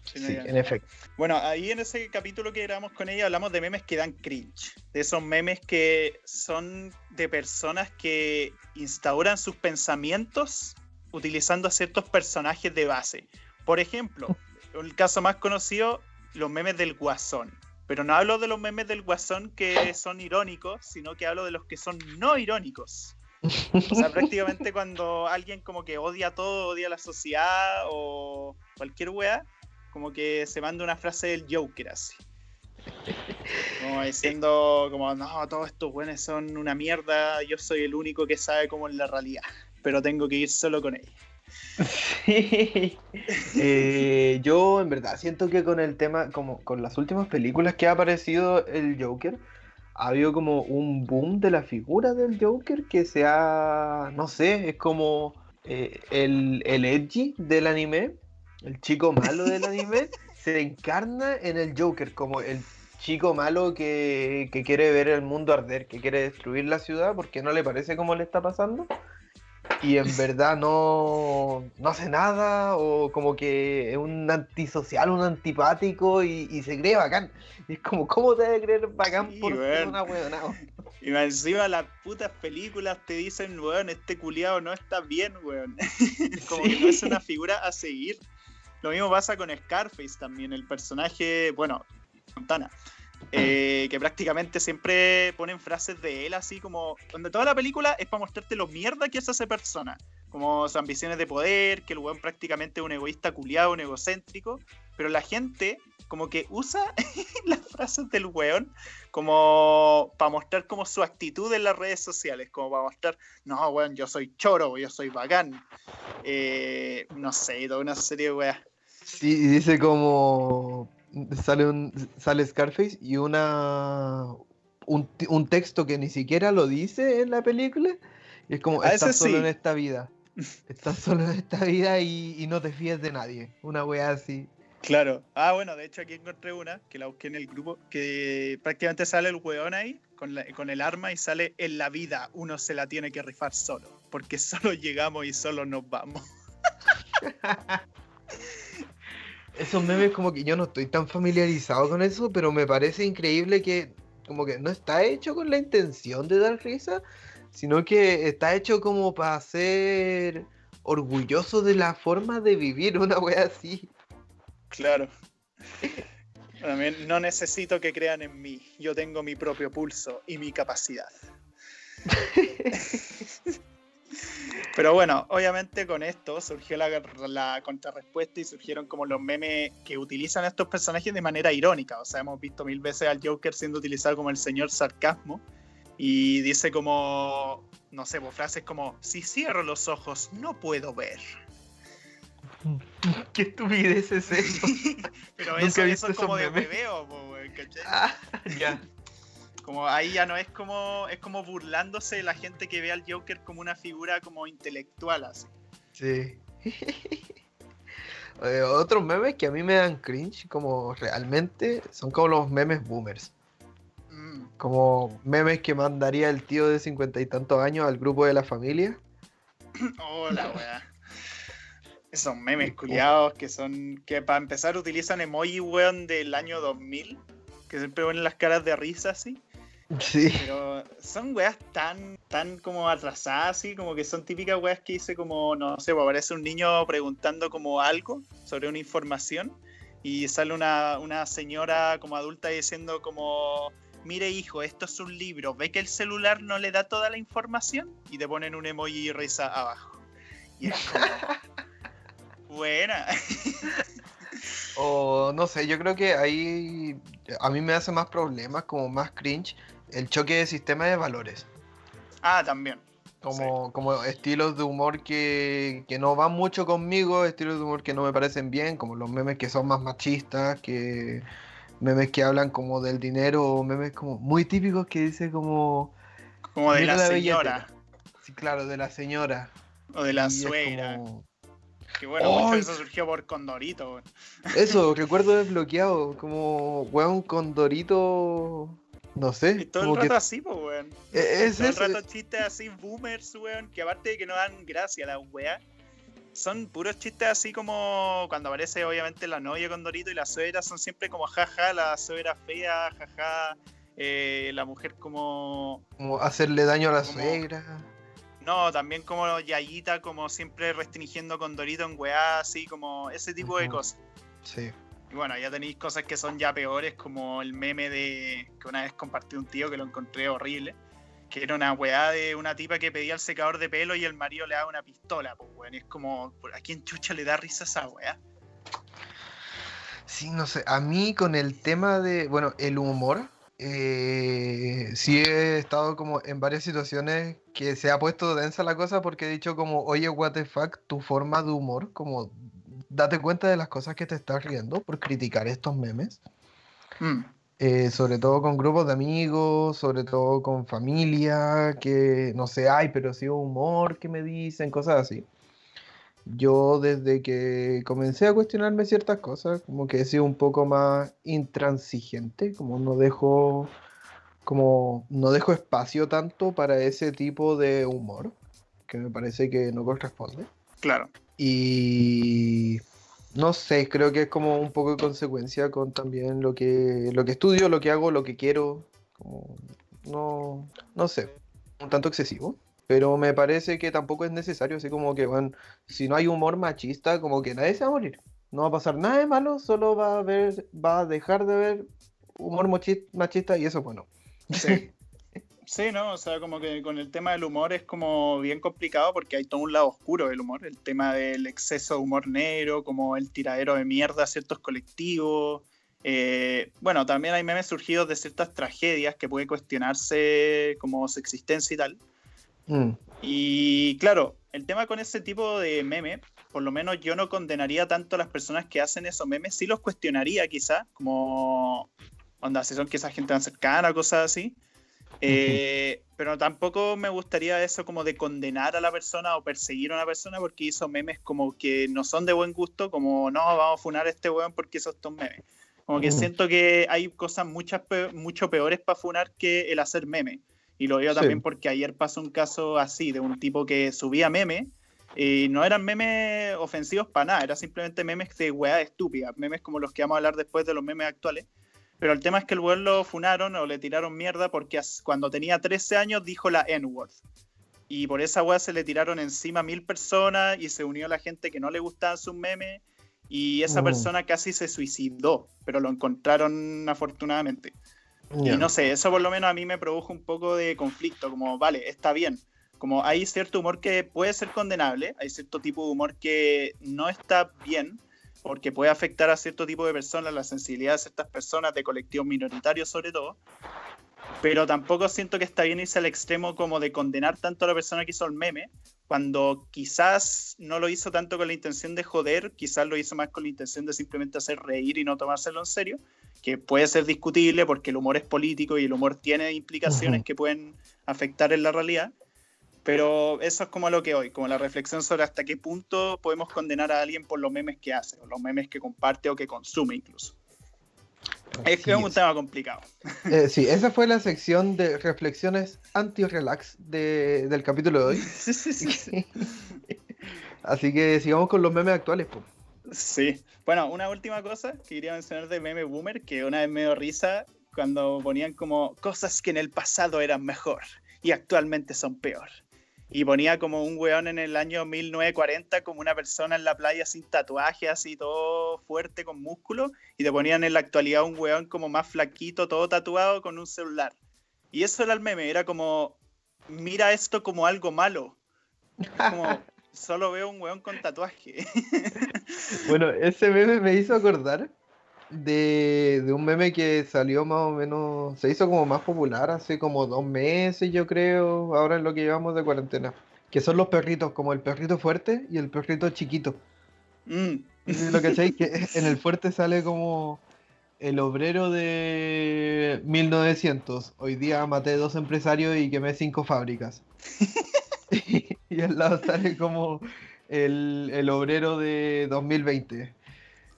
Sí, en efecto. Bueno, ahí en ese capítulo que grabamos con ella hablamos de memes que dan cringe. De esos memes que son de personas que instauran sus pensamientos utilizando a ciertos personajes de base. Por ejemplo, (laughs) el caso más conocido, los memes del guasón. Pero no hablo de los memes del guasón que son irónicos, sino que hablo de los que son no irónicos. O sea, prácticamente (laughs) cuando alguien como que odia todo, odia la sociedad o cualquier wea, como que se manda una frase del Joker así. (laughs) Como diciendo, como, no, todos estos buenos son una mierda, yo soy el único que sabe cómo es la realidad, pero tengo que ir solo con ella. Sí. (laughs) Eh, yo en verdad siento que con el tema, como con las últimas películas que ha aparecido el Joker, ha habido como un boom de la figura del Joker que se ha, no sé, es como eh, el, el edgy del anime, el chico malo del (laughs) anime, se encarna en el Joker como el chico malo que, que quiere ver el mundo arder, que quiere destruir la ciudad porque no le parece como le está pasando y en (laughs) verdad no, no hace nada o como que es un antisocial, un antipático y, se cree bacán. Y es como, ¿cómo te debe creer bacán por ser una weona? Y encima las putas películas te dicen, weón, este culiado no está bien, weón. (laughs) como que no es una figura a seguir. Lo mismo pasa con Scarface también, el personaje, bueno, Montana. Eh, que prácticamente siempre ponen frases de él así como, donde toda la película es para mostrarte lo mierda que es esa persona, como sus ambiciones de poder, que el weón prácticamente es un egoísta culiado, un egocéntrico, pero la gente como que usa (laughs) las frases del weón como para mostrar como su actitud en las redes sociales, como para mostrar, no, weón, yo soy choro, yo soy bacán, eh, no sé, toda una serie de weas. Sí, dice como sale, un, sale Scarface y una un, texto que ni siquiera lo dice en la película. Y es como, ah, estás solo en esta vida. Estás solo en esta vida y, no te fíes de nadie. Una wea así. Claro. Ah, bueno, de hecho aquí encontré una que la busqué en el grupo, que prácticamente sale el weón ahí con, con el arma y sale en la vida uno se la tiene que rifar solo, porque (laughs) solo llegamos y solo nos vamos. (laughs) esos memes como que yo no estoy tan familiarizado con eso, pero me parece increíble que como que no está hecho con la intención de dar risa, sino que está hecho como para ser orgulloso de la forma de vivir (laughs) una wea así. Claro. También no necesito que crean en mí, yo tengo mi propio pulso y mi capacidad. (laughs) Pero bueno, obviamente con esto surgió la, la, contrarrespuesta y surgieron como los memes que utilizan a estos personajes de manera irónica. O sea, hemos visto mil veces al Joker siendo utilizado como el señor sarcasmo. Y dice como, no sé, pues, frases como, si cierro los ojos, no puedo ver. ¿Qué estupidez es eso? (laughs) Pero eso, eso es como de hueveo, ¿cachai? Ah, ya. Como ahí ya no es como, es como burlándose de la gente que ve al Joker como una figura como intelectual así. Sí. (laughs) otros memes que a mí me dan cringe, como realmente, son como los memes boomers. Mm. Como memes que mandaría el tío de cincuenta y tantos años al grupo de la familia. (coughs) Hola, weá. Esos memes culiados que son. que para empezar utilizan emoji, weón, del año 2000. Que siempre ponen las caras de risa así. Sí. Pero son weas tan, tan como atrasadas, así, como que son típicas weas que hice como, no sé, pues aparece un niño preguntando como algo sobre una información y sale una, una señora como adulta diciendo como, mire hijo, esto es un libro, ¿ve que el celular no le da toda la información? Y te ponen un emoji y risa abajo. Y es como... (laughs) Buena. o no sé, yo creo que ahí a mí me hace más problemas, como más cringe, el choque de sistema de valores. Ah, también. Como, como estilos de humor que, que, no van mucho conmigo, estilos de humor que no me parecen bien, como los memes que son más machistas, que memes que hablan como del dinero, memes como muy típicos que dice como... Como de la, señora. Sí, claro, de la señora. O de la suegra. Que bueno, eso surgió por Condorito. Eso, (laughs) recuerdo desbloqueado, como, weón, Condorito no sé. Y todo el rato así, pues, weón. E-, es, todo el rato chistes así, boomers, weón, que aparte de que no dan gracia a la weá, son puros chistes así como cuando aparece obviamente la novia con Dorito y la suegra, son siempre como jaja, la suegra fea, jaja, eh, la mujer como... Como hacerle daño a la suegra. No, también como Yayita, como siempre restringiendo con Dorito en weá, así como ese tipo de cosas. Sí. Bueno, ya tenéis cosas que son ya peores, como el meme de que una vez compartí un tío que lo encontré horrible, que era una weá de una tipa que pedía el secador de pelo y el marido le daba una pistola, pues weón. Es como, ¿a quién chucha le da risa esa weá? Sí, no sé, a mí con el tema de, bueno, el humor, eh, sí he estado como en varias situaciones que se ha puesto densa la cosa porque he dicho como, oye, what the fuck, tu forma de humor, como date cuenta de las cosas que te estás riendo por criticar estos memes. Mm. Eh, sobre todo con grupos de amigos, sobre todo con familia, que no sé, ay, pero sí humor que me dicen, cosas así. Yo desde que comencé a cuestionarme ciertas cosas, como que he sido un poco más intransigente, como no dejo, como no dejo espacio tanto para ese tipo de humor, que me parece que no corresponde. Claro. Y no sé, creo que es como un poco de consecuencia con también lo que, lo que estudio, lo que hago, lo que quiero. no, no sé, un tanto excesivo. Pero me parece que tampoco es necesario, así como que, bueno, si no hay humor machista, como que nadie se va a morir. No va a pasar nada de malo, solo va a ver, va a dejar de ver humor machista y eso es bueno. Sí. (laughs) Sí, ¿no? O sea, como que con el tema del humor es como bien complicado porque hay todo un lado oscuro del humor. El tema del exceso de humor negro, como el tiradero de mierda a ciertos colectivos. Eh, bueno, también hay memes surgidos de ciertas tragedias que puede cuestionarse como su existencia y tal. Mm. Y claro, el tema con ese tipo de meme, por lo menos yo no condenaría tanto a las personas que hacen esos memes, sí los cuestionaría quizá, como onda, si son quizás gente tan cercana, cosas así. Eh, pero tampoco me gustaría eso como de condenar a la persona o perseguir a una persona porque hizo memes como que no son de buen gusto, como no, vamos a funar a este weón porque hizo estos memes. Como que siento que hay cosas muchas mucho peores para funar que el hacer meme. Y lo veo también porque ayer pasó un caso así, de un tipo que subía meme y no eran memes ofensivos para nada, eran simplemente memes de weá estúpida, memes como los que vamos a hablar después de los memes actuales pero el tema es que el weón lo funaron o le tiraron mierda porque cuando tenía 13 años dijo la N-word. Y por esa weá se le tiraron encima mil personas y se unió la gente que no le gustaban sus memes. Y esa mm. persona casi se suicidó, pero lo encontraron afortunadamente. Y no sé, eso por lo menos a mí me produjo un poco de conflicto, como, vale, está bien. Como hay cierto humor que puede ser condenable, hay cierto tipo de humor que no está bien, porque puede afectar a cierto tipo de personas, la sensibilidad de ciertas personas, de colectivos minoritarios sobre todo. Pero tampoco siento que está bien irse al extremo como de condenar tanto a la persona que hizo el meme, cuando quizás no lo hizo tanto con la intención de joder, quizás lo hizo más con la intención de simplemente hacer reír y no tomárselo en serio, que puede ser discutible porque el humor es político y el humor tiene implicaciones que pueden afectar en la realidad. Pero eso es como lo que hoy, como la reflexión sobre hasta qué punto podemos condenar a alguien por los memes que hace, o los memes que comparte o que consume incluso. es que es un tema complicado. (laughs) Eh, sí, esa fue la sección de reflexiones anti-relax de, del capítulo de hoy. (laughs) (laughs) Así que sigamos con los memes actuales. Pues. Sí. Bueno, una última cosa que quería mencionar de meme boomer, que una vez me dio risa cuando ponían como cosas que en el pasado eran mejor y actualmente son peor y ponía como un weón en el año 1940 como una persona en la playa sin tatuajes, así todo fuerte con músculo, y te ponían en la actualidad un weón como más flaquito, todo tatuado con un celular. Y eso era el meme, era como, mira esto como algo malo. Como, (laughs) solo veo un weón con tatuaje. (laughs) bueno, ese meme me hizo acordar de, de, un meme que salió más o menos, se hizo como más popular hace como dos meses, yo creo, ahora en lo que llevamos de cuarentena. Que son los perritos, como el perrito fuerte y el perrito chiquito. Mm. Lo que sé que (laughs) en el fuerte sale como el obrero de 1900. Hoy día maté dos empresarios y quemé cinco fábricas. (laughs) y, al lado sale como el, el obrero de 2020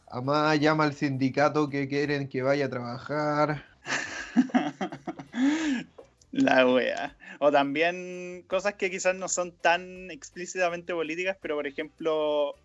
Además llama al sindicato que quieren que vaya a trabajar. (laughs) La wea. O también cosas que quizás no son tan explícitamente políticas, pero por ejemplo,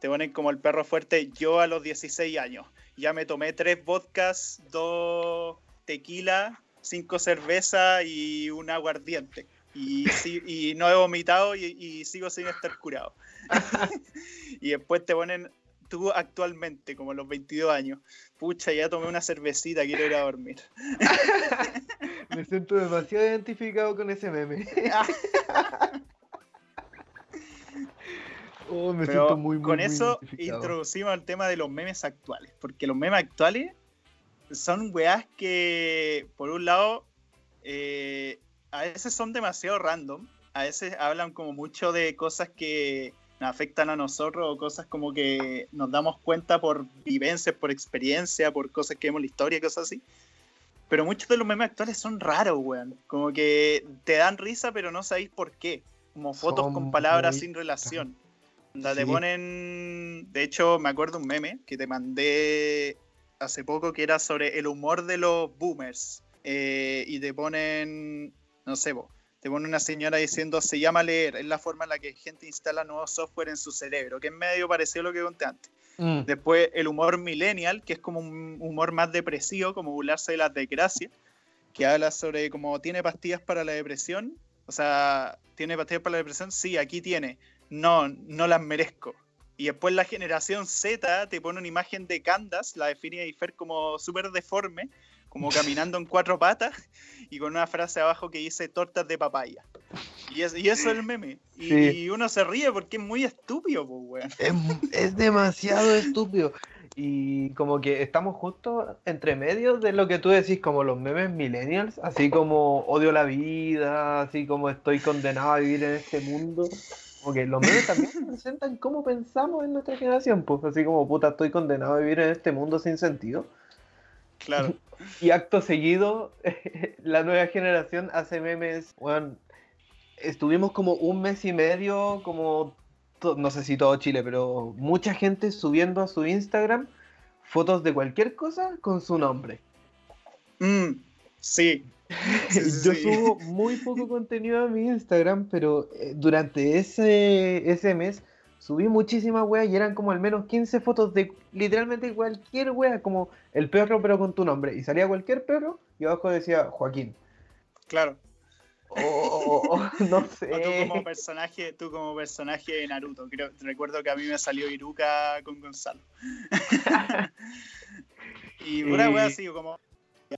te ponen como el perro fuerte yo a los 16 años. Ya me tomé tres vodkas, dos tequila, cinco cervezas y un aguardiente. Y, no he vomitado y sigo sin estar curado. (laughs) y después te ponen tú actualmente, como a los 22 años? Pucha, ya tomé una cervecita, quiero ir a dormir. (laughs) me siento demasiado identificado con ese meme. (laughs) oh, me siento muy, muy, con eso introducimos el tema de los memes actuales, porque los memes actuales son weas que, por un lado, eh, a veces son demasiado random, a veces hablan como mucho de cosas que afectan a nosotros o cosas como que nos damos cuenta por vivencias, por experiencia, por cosas que vemos en la historia, cosas así. Pero muchos de los memes actuales son raros, weón. Como que te dan risa, pero no sabéis por qué. Como fotos con palabras sin relación. donde te ponen. De hecho, me acuerdo un meme que te mandé hace poco que era sobre el humor de los boomers. Eh, y te ponen. No sé, vos te pone una señora diciendo se llama leer, es la forma en la que gente instala nuevo software en su cerebro, que es medio parecido a lo que conté antes. Mm. Después el humor millennial, que es como un humor más depresivo, como burlarse de las desgracias, que habla sobre cómo tiene pastillas para la depresión, o sea, ¿tiene pastillas para la depresión? Sí, aquí tiene. No, no las merezco. Y después la generación Z te pone una imagen de Candace, la define Fer como súper deforme, como caminando en cuatro patas y con una frase abajo que dice tortas de papaya. Y, eso es el meme. Y, uno se ríe porque es muy estúpido, pues, Es, demasiado estúpido. Y como que estamos justo entre medios de lo que tú decís, como los memes millennials, así como odio la vida, así como estoy condenado a vivir en este mundo. Porque los memes también (laughs) representan cómo pensamos en nuestra generación, pues así como puta, estoy condenado a vivir en este mundo sin sentido. Claro. (laughs) Y acto seguido, (laughs) la nueva generación hace memes. Bueno, estuvimos como un mes y medio, como no sé si todo Chile, pero mucha gente subiendo a su Instagram fotos de cualquier cosa con su nombre. Mm, sí. (laughs) Yo subo muy poco contenido a mi Instagram, pero eh, durante ese, ese mes subí muchísimas weas y eran como al menos 15 fotos de literalmente cualquier wea, como el perro pero con tu nombre. Y salía cualquier perro y abajo decía Joaquín. Claro. Oh, (laughs) no sé. tú como personaje, tú como personaje de Naruto. Creo, recuerdo que a mí me salió Iruka con Gonzalo. (laughs) y una wea así como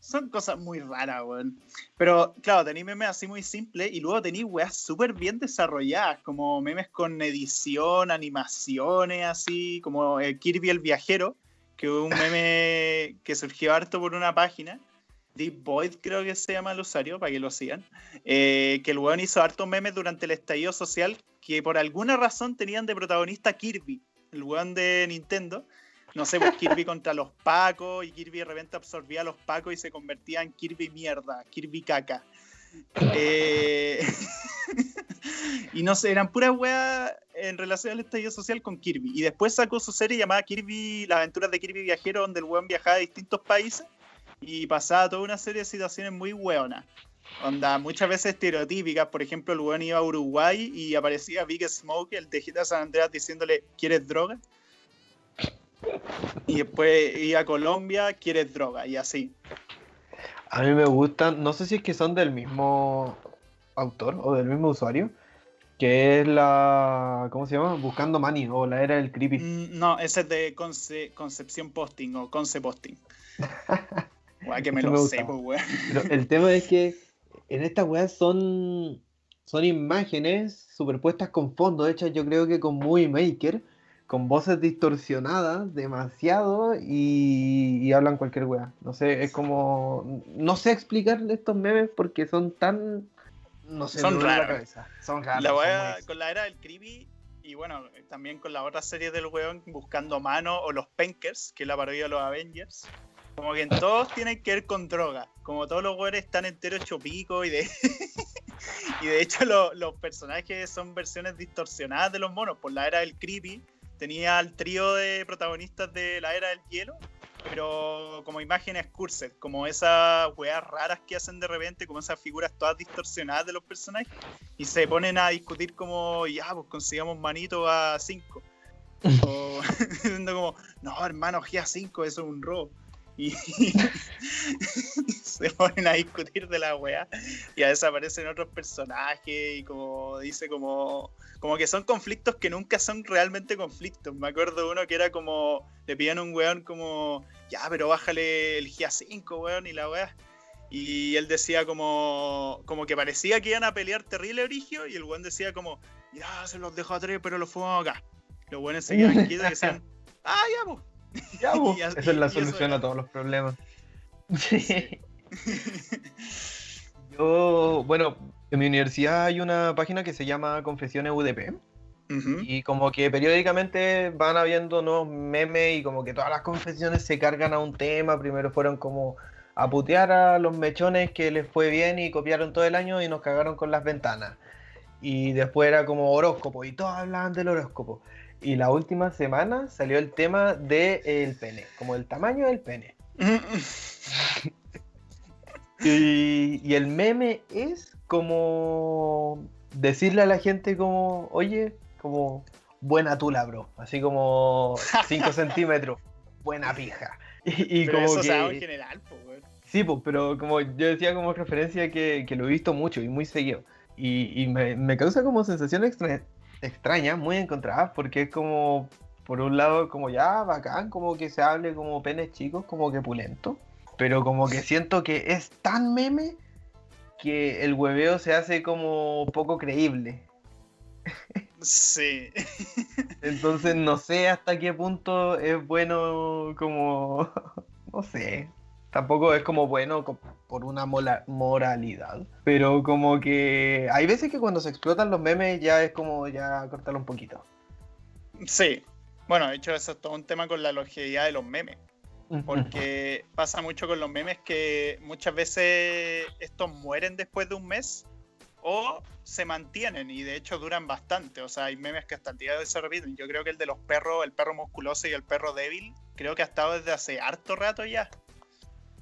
son cosas muy raras, weón. Pero claro, tenéis memes así muy simples y luego tenéis weas súper bien desarrolladas, como memes con edición, animaciones así, como el Kirby el viajero, que un (laughs) meme que surgió harto por una página. Deep Void creo que se llama el usuario, para que lo sigan. Eh, que el weón hizo hartos memes durante el estallido social que por alguna razón tenían de protagonista Kirby, el weón de Nintendo no sé, pues Kirby contra los Pacos y Kirby de repente absorbía a los Pacos y se convertía en Kirby mierda, Kirby caca. Eh, (laughs) y no sé, eran puras weas en relación al estallido social con Kirby. Y después sacó su serie llamada Kirby, Las aventuras de Kirby Viajero, donde el weón viajaba a distintos países y pasaba toda una serie de situaciones muy weonas. Onda, muchas veces estereotípicas. Por ejemplo, el weón iba a Uruguay y aparecía Big Smoke, el de Gita San Andreas, diciéndole, ¿quieres droga? (laughs) Y después ir a Colombia, quieres droga y así. A mí me gustan, no sé si es que son del mismo autor o del mismo usuario, que es la, ¿cómo se llama? Buscando Money o la era del creepy. Mm, no, ese es de Concepción Posting o Conce Posting. (laughs) Guay, que me lo sé, pues, el tema es que en estas weas son, son imágenes superpuestas con fondo, hechas yo creo que con Movie Maker con voces distorsionadas demasiado y, hablan cualquier wea. No sé, es como. No sé explicar estos memes porque son tan. No sé, son raros. La cabeza. Son raros. La con la era del creepy y bueno, también con la otra serie del weón buscando mano o los Penkers, que es la parodia de los Avengers. Como que todos tienen que ver con droga. Como todos los weones están enteros chopicos y de. (laughs) y de hecho los personajes son versiones distorsionadas de los monos. Por la era del creepy tenía al trío de protagonistas de la era del hielo, pero como imágenes cursed, como esas weas raras que hacen de repente, como esas figuras todas distorsionadas de los personajes, y se ponen a discutir como, ya, pues consigamos manito a 5. (laughs) o (laughs) diciendo como, no, hermano, a 5 eso es un robo y (laughs) se ponen a discutir de la weá y a veces aparecen otros personajes y como dice como como que son conflictos que nunca son realmente conflictos. Me acuerdo uno que era como le pidieron a un weón como ya pero bájale el GA5 weón y la weá y él decía como como que parecía que iban a pelear terrible origio y el weón decía como ya se los dejo a tres pero los fumamos acá. Los weones se quedan quietos y decían (laughs) ah ya pues (laughs) Esa es la solución a todos los problemas. (laughs) Yo, bueno, en mi universidad hay una página que se llama Confesiones UDP. Y como que periódicamente van habiendo nuevos memes y como que todas las confesiones se cargan a un tema. Primero fueron como a putear a los mechones que les fue bien y copiaron todo el año y nos cagaron con las ventanas. Y después era como horóscopo y todos hablaban del horóscopo. Y la última semana salió el tema del pene, como el tamaño del pene. (laughs) y, el meme es como decirle a la gente como, oye, como buena tula, bro. Así como 5 (laughs) centímetros, buena pija. Y, como eso que... en general, pues, Sí, pues, pero como yo decía como referencia que, lo he visto mucho y muy seguido. Y, me, me, causa como sensación extra, extraña, muy encontrada, porque es como, por un lado, como ya bacán, como que se hable como penes chicos, como que pulento, pero como que siento que es tan meme que el hueveo se hace como poco creíble. Sí. Entonces no sé hasta qué punto es bueno como, (laughs) no sé, tampoco es como bueno por una moralidad, pero como que hay veces que cuando se explotan los memes ya es como ya cortarlo un poquito. Sí, bueno, de hecho eso es todo un tema con la longevidad de los memes, porque pasa mucho con los memes que muchas veces estos mueren después de un mes o se mantienen y de hecho duran bastante. O sea, hay memes que hasta el día de hoy se repiten. Yo creo que el de los perros, el perro musculoso y el perro débil, creo que ha estado desde hace harto rato ya.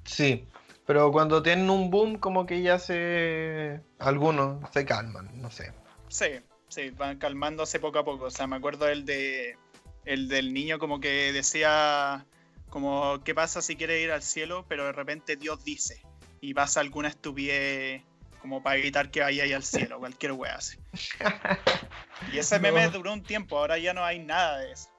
Sí, pero cuando tienen un boom, como que ya se. Algunos se calman, no sé. Sí, sí, van calmándose poco a poco. O sea, me acuerdo el de. El del niño como que decía. Como, ¿qué pasa si quiere ir al cielo? Pero de repente Dios dice. Y pasa alguna estupidez como para evitar que vaya ahí al cielo, cualquier wea así. (laughs) Y ese meme duró un tiempo, ahora ya no hay nada de eso.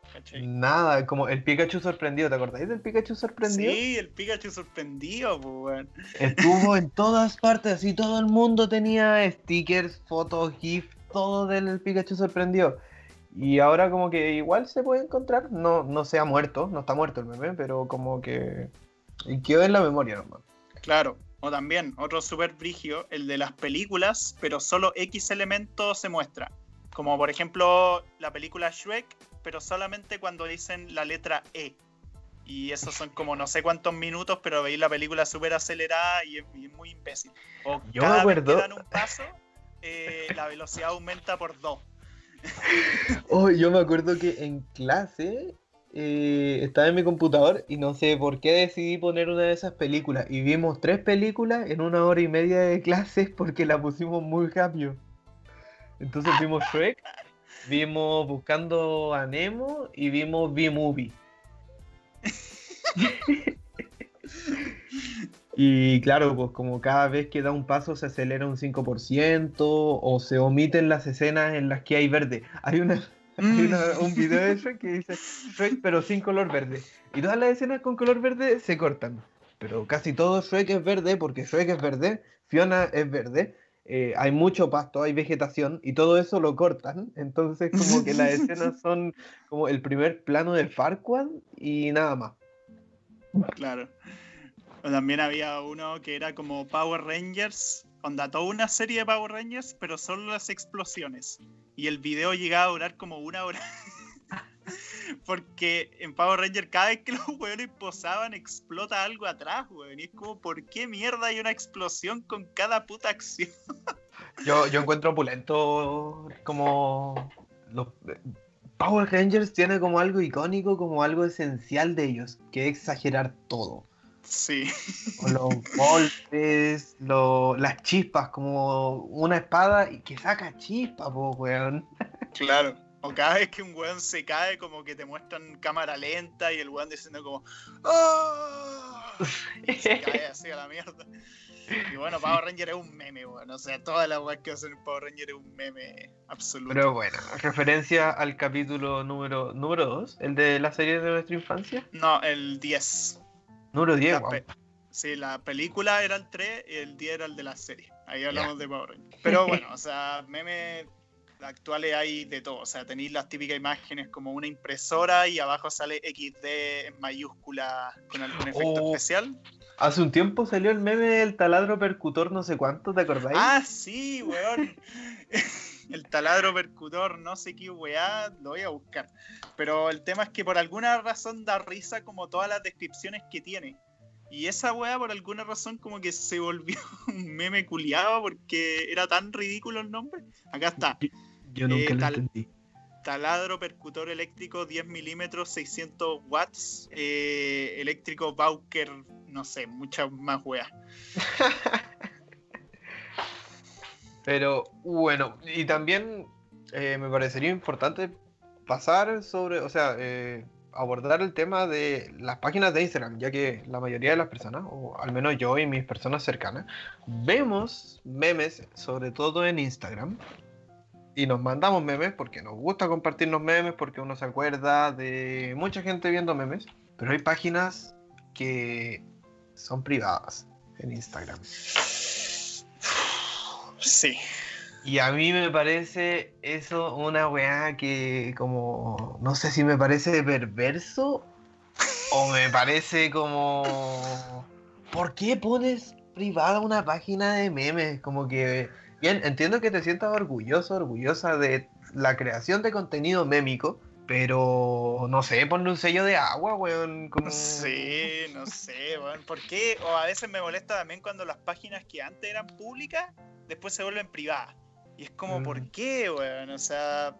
Nada, como el Pikachu sorprendido, ¿te acordáis del Pikachu sorprendido? Sí, el Pikachu sorprendido, pues, Estuvo en (laughs) todas partes, y todo el mundo tenía stickers, fotos, GIF, todo del Pikachu sorprendido. Y ahora como que igual se puede encontrar, no, no se ha muerto, no está muerto el meme, pero como que quedó en la memoria nomás. Claro, o también otro super brigio, el de las películas, pero solo X elementos se muestra. Como por ejemplo la película Shrek, pero solamente cuando dicen la letra E. Y esos son como no sé cuántos minutos, pero veis la película súper acelerada y es, muy imbécil. O Yo cada me acuerdo. Vez que dan un paso, eh, la velocidad aumenta por dos. (laughs) oh, yo me acuerdo que en clase eh, estaba en mi computador y no sé por qué decidí poner una de esas películas. Y vimos tres películas en una hora y media de clases porque la pusimos muy rápido. Entonces vimos Shrek, vimos Buscando a Nemo y vimos B-Movie. (laughs) y claro, pues como cada vez que da un paso se acelera un 5% o se omiten las escenas en las que hay verde. Hay una, (laughs) mm. un video de Shrek que dice (laughs) Shrek pero sin color verde. Y todas las escenas con color verde se cortan. Pero casi todo Shrek es verde porque Shrek es verde, Fiona es verde, eh, hay mucho pasto, hay vegetación y todo eso lo cortan. Entonces como que las (laughs) escenas son como el primer plano de Farquaad y nada más. Claro. También había uno que era como Power Rangers, onda toda una serie de Power Rangers, pero solo las explosiones. Y el video llegaba a durar como una hora. (laughs) Porque en Power Ranger cada vez que los (laughs) weones posaban explota algo atrás, weón. Y es como, ¿por qué mierda hay una explosión con cada puta acción? (laughs) yo, yo encuentro opulento como los Power Rangers tiene como algo icónico, como algo esencial de ellos, que es exagerar todo. Sí. (laughs) los golpes, las chispas, como una espada que saca chispas, po, weón. Claro. O cada vez que un weón se cae, como que te muestran cámara lenta y el weón diciendo como ¡Oh! se (laughs) cae así a la mierda. Y bueno, Power Ranger es un meme, weón. O sea, todas las weas que hacen en Power Ranger es un meme absoluto. Pero bueno, referencia al capítulo número número 2, el de la serie de nuestra infancia. No, el 10. Número 10, Sí, la película era el 3 y el 10 era el de la serie. Ahí hablamos de Power Ranger. Pero bueno, o sea, meme actuales hay de todo. O sea, tenéis las típicas imágenes como una impresora y abajo sale XD en mayúscula con algún efecto oh. especial. Hace un tiempo salió el meme del taladro percutor, no sé cuánto, ¿te acordáis? Ah, sí, weón. (laughs) el taladro percutor, no sé qué weá, lo voy a buscar. Pero el tema es que por alguna razón da risa como todas las descripciones que tiene. Y esa weá por alguna razón como que se volvió (laughs) un meme culiado porque era tan ridículo el nombre. Acá está. Yo nunca eh, lo entendí. Taladro percutor eléctrico 10 milímetros, 600 watts. Eh, eléctrico Bauker, no sé, muchas más weas. (laughs) Pero bueno, y también eh, me parecería importante pasar sobre, o sea, abordar el tema de las páginas de Instagram, ya que la mayoría de las personas, o al menos yo y mis personas cercanas, vemos memes, sobre todo en Instagram, y nos mandamos memes porque nos gusta compartirnos memes, porque uno se acuerda de mucha gente viendo memes, pero hay páginas que son privadas en Instagram. Sí. Y a mí me parece eso una weá que como, no sé si me parece perverso o me parece como, ¿por qué pones privada una página de memes? Como que Bien, entiendo que te sientas orgulloso, orgullosa de la creación de contenido mémico, pero no sé, ponle un sello de agua, weón. Como... Sí, no sé, weón. ¿Por qué? O a veces me molesta también cuando las páginas que antes eran públicas, después se vuelven privadas. Y es como, ¿por mm. qué, weón? O sea,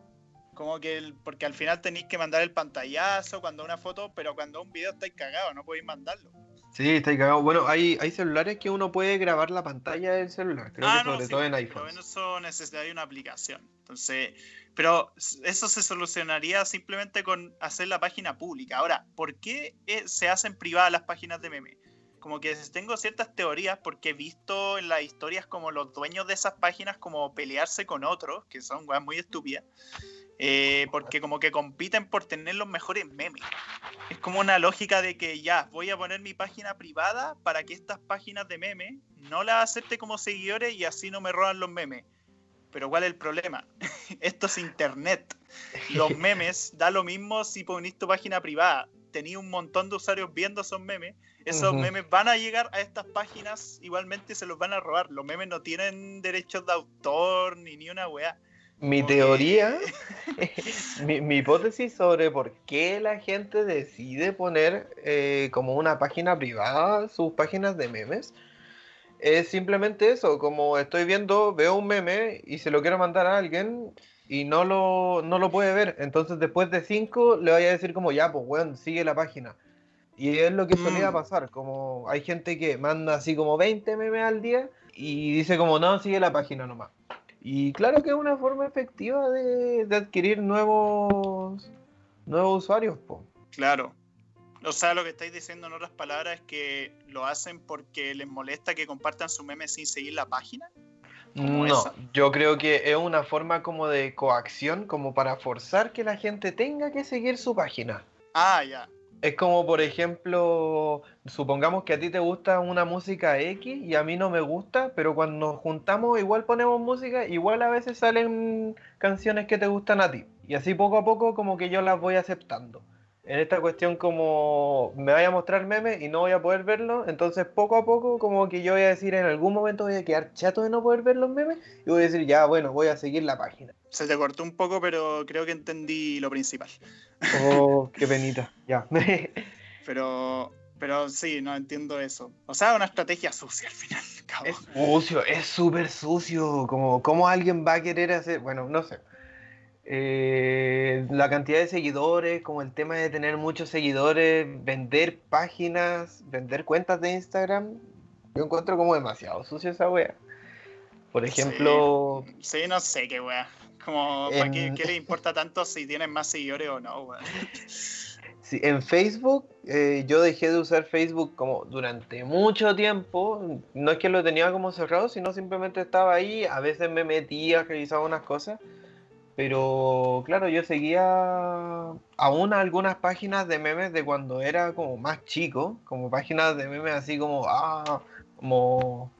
como que el, porque al final tenéis que mandar el pantallazo cuando una foto, pero cuando un video estáis cagado, no podéis mandarlo. Sí, está cagado. Bueno, hay, hay celulares que uno puede grabar la pantalla del celular, creo ah, que sobre todo en iPhone. Pero eso necesitaría una aplicación. Entonces, pero eso se solucionaría simplemente con hacer la página pública. Ahora, ¿por qué eh, se hacen privadas las páginas de meme? Como que tengo ciertas teorías porque he visto en las historias como los dueños de esas páginas como pelearse con otros, que son weas muy estúpidas. Eh, porque como que compiten por tener los mejores memes. Es como una lógica de que ya, voy a poner mi página privada para que estas páginas de memes no las acepte como seguidores y así no me roban los memes. Pero ¿cuál es el problema? (laughs) Esto es internet. Los (laughs) memes da lo mismo si pones tu página privada. Tenía un montón de usuarios viendo esos memes. Esos memes van a llegar a estas páginas, igualmente se los van a robar. Los memes no tienen derechos de autor ni ni una weá. Mi teoría, (laughs) (laughs) mi, hipótesis sobre por qué la gente decide poner eh, como una página privada sus páginas de memes es simplemente eso, como estoy viendo, veo un meme y se lo quiero mandar a alguien y no lo, no lo puede ver. Entonces después de cinco le voy a decir como ya, pues bueno, sigue la página. Y es lo que solía mm. pasar, como hay gente que manda así como 20 memes al día y dice como no, sigue la página nomás. Y claro que es una forma efectiva de, adquirir nuevos, nuevos usuarios. Po. Claro. O sea, lo que estáis diciendo en otras palabras es que lo hacen porque les molesta que compartan su meme sin seguir la página. No, yo creo que es una forma como de coacción, como para forzar que la gente tenga que seguir su página. Ah, ya. Es como, por ejemplo, supongamos que a ti te gusta una música X y a mí no me gusta, pero cuando nos juntamos igual ponemos música, igual a veces salen canciones que te gustan a ti. Y así poco a poco como que yo las voy aceptando en esta cuestión como me vaya a mostrar memes y no voy a poder verlo, entonces poco a poco como que yo voy a decir en algún momento voy a quedar chato de no poder ver los memes y voy a decir ya, bueno, voy a seguir la página. Se te cortó un poco, pero creo que entendí lo principal. Oh, (laughs) qué penita, ya. (laughs) pero, pero sí, no entiendo eso. O sea, una estrategia sucia al final. (laughs) Es sucio, es súper sucio. Como, ¿Cómo alguien va a querer hacer? Bueno, no sé. Eh, la cantidad de seguidores, como el tema de tener muchos seguidores, vender páginas, vender cuentas de Instagram, yo encuentro como demasiado sucio esa wea. Por ejemplo. Sí, no sé qué wea. Como, ¿para qué, le importa tanto si tienen más seguidores o no, wea? (laughs) Sí, en Facebook, eh, yo dejé de usar Facebook como durante mucho tiempo. No es que lo tenía como cerrado, sino simplemente estaba ahí. A veces me metía, revisaba unas cosas pero claro, yo seguía aún algunas páginas de memes de cuando era como más chico, como páginas de memes así como, ah, como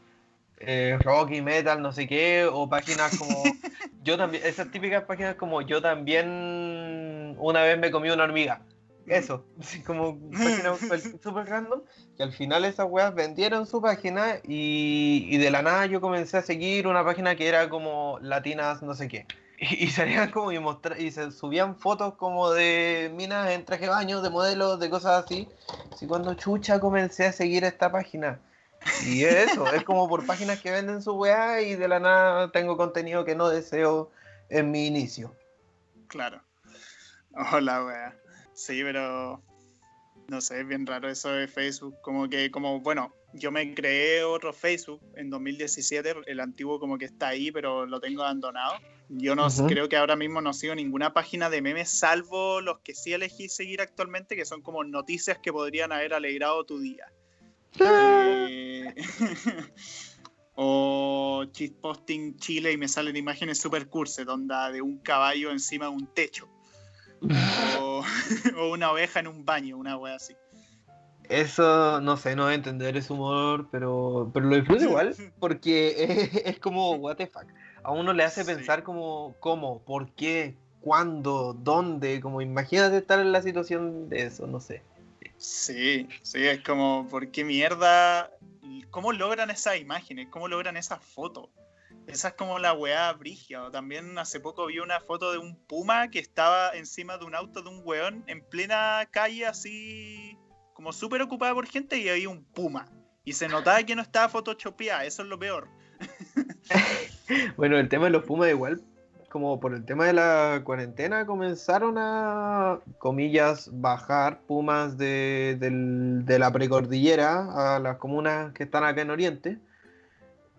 eh, rock y metal, no sé qué, o páginas como, (laughs) yo también, esas típicas páginas como yo también una vez me comí una hormiga. Eso, (laughs) como páginas (laughs) súper random, que al final esas weas vendieron su página y, y de la nada yo comencé a seguir una página que era como latinas no sé qué. Y, salían como y, y se subían fotos como de minas en traje de baño, de modelos, de cosas así. Así cuando chucha comencé a seguir esta página. Y eso, es como por páginas que venden su weá y de la nada tengo contenido que no deseo en mi inicio. Claro. Hola, weá. Sí, pero no sé, es bien raro eso de Facebook. Como que, como, bueno, yo me creé otro Facebook en 2017, el antiguo como que está ahí, pero lo tengo abandonado. Yo no creo que ahora mismo no sigo ninguna página de memes, salvo los que sí elegí seguir actualmente, que son como noticias que podrían haber alegrado tu día. (laughs) Eh, (laughs) o posting Chile y me salen imágenes super curses, donde de un caballo encima de un techo. (laughs) o, una oveja en un baño, una wea así. Eso, no sé, no voy a entender ese humor, pero, pero lo disfruto igual, porque es, como, what the fuck. A uno le hace pensar como, cómo, por qué, cuándo, dónde, como imagínate estar en la situación de eso, no sé. Sí, sí, es como, ¿por qué mierda? ¿Cómo logran esas imágenes? ¿Cómo logran esas fotos? Esa es como la weá brigia. También hace poco vi una foto de un puma que estaba encima de un auto de un weón en plena calle así como súper ocupada por gente y había un puma. Y se notaba que no estaba photoshopeada, eso es lo peor. (laughs) bueno, el tema de los pumas igual, como por el tema de la cuarentena, comenzaron a, comillas, bajar pumas de, la precordillera a las comunas que están acá en Oriente.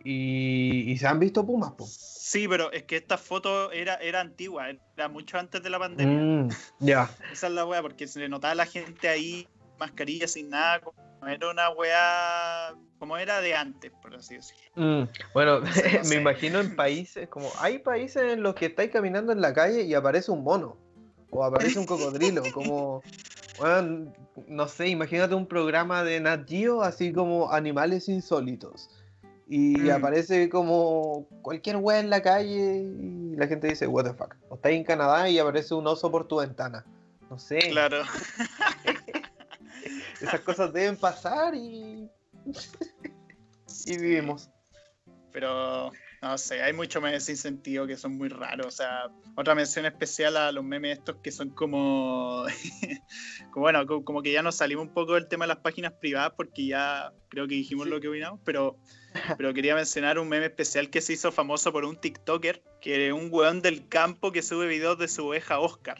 Y, se han visto pumas, po. Sí, pero es que esta foto era, era antigua, era mucho antes de la pandemia. Mm, ya. Esa es la weá, porque se le notaba a la gente ahí mascarilla, sin nada, era una weá como era de antes, por así decirlo. Mm, bueno, (laughs) me imagino en países, como hay países en los que estáis caminando en la calle y aparece un mono, o aparece un cocodrilo, (laughs) como, bueno, no sé, imagínate un programa de Nat Geo así como animales insólitos. Y mm. aparece como cualquier weá en la calle y la gente dice, what the fuck. O estáis en Canadá y aparece un oso por tu ventana. No sé. Claro. Esas cosas deben pasar y. y vivimos. Pero, no sé, hay muchos memes sin sentido que son muy raros. O sea, otra mención especial a los memes estos que son como. (laughs) como bueno, como que ya nos salimos un poco del tema de las páginas privadas porque ya creo que dijimos lo que opinamos, pero. Pero quería mencionar un meme especial que se hizo famoso por un TikToker, que un weón del campo que sube videos de su oveja Oscar.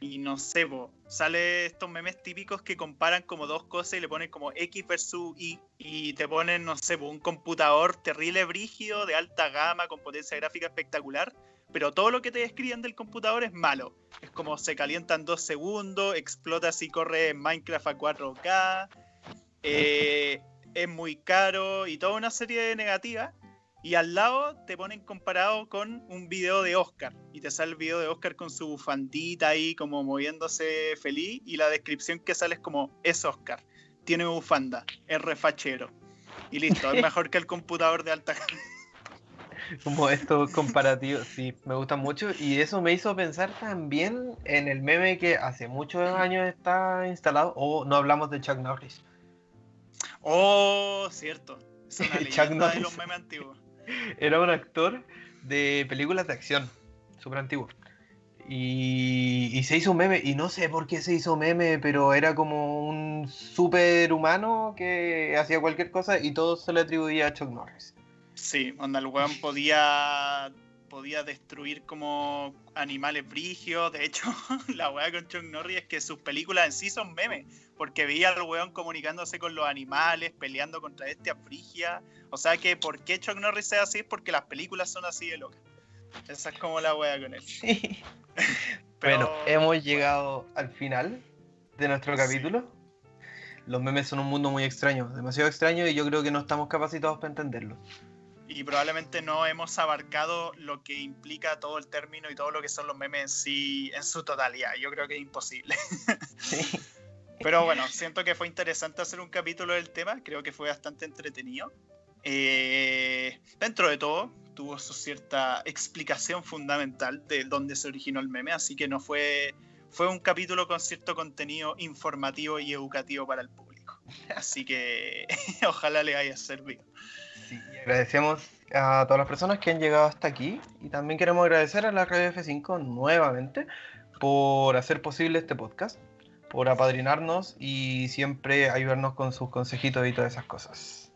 Y no sé, sale estos memes típicos que comparan como dos cosas y le ponen como X versus Y y te ponen, no sé, un computador terrible brígido, de alta gama, con potencia gráfica espectacular, pero todo lo que te describen del computador es malo. Es como se calienta en dos segundos, explota si corre Minecraft a 4K, eh, es muy caro y toda una serie de negativas. Y al lado te ponen comparado con un video de Oscar y te sale el video de Oscar con su bufandita ahí como moviéndose feliz y la descripción que sale es como es Oscar, tiene bufanda, es refachero y listo, es (laughs) mejor que el computador de alta como estos comparativos, sí, me gustan mucho. Y eso me hizo pensar también en el meme que hace muchos años está instalado, o no hablamos de Chuck Norris. Oh, cierto. Es una (laughs) leyenda de los memes antiguos. (laughs) Era un actor de películas de acción, súper antiguo. Y, se hizo un meme, y no sé por qué se hizo meme, pero era como un humano que hacía cualquier cosa y todo se le atribuía a Chuck Norris. Sí, donde el podía, podía destruir como animales brigios. De hecho, (laughs) la weá con Chuck Norris es que sus películas en sí son memes, porque veía al weón comunicándose con los animales, peleando contra este frigia. O sea que, ¿por qué Chuck Norris sea así? Es porque las películas son así de locas. Esa es como la weá con él. (laughs) bueno, hemos llegado al final de nuestro capítulo. Los memes son un mundo muy extraño, demasiado extraño, y yo creo que no estamos capacitados para entenderlo y probablemente no hemos abarcado lo que implica todo el término y todo lo que son los memes en sí en su totalidad. Yo creo que es imposible. (laughs) Pero bueno, siento que fue interesante hacer un capítulo del tema, creo que fue bastante entretenido. Eh, dentro de todo, tuvo su cierta explicación fundamental de dónde se originó el meme, así que no fue, fue un capítulo con cierto contenido informativo y educativo para el público. Así que (laughs) ojalá le haya servido. Agradecemos a todas las personas que han llegado hasta aquí y también queremos agradecer a la Radio F5 nuevamente por hacer posible este podcast, por apadrinarnos y siempre ayudarnos con sus consejitos y todas esas cosas.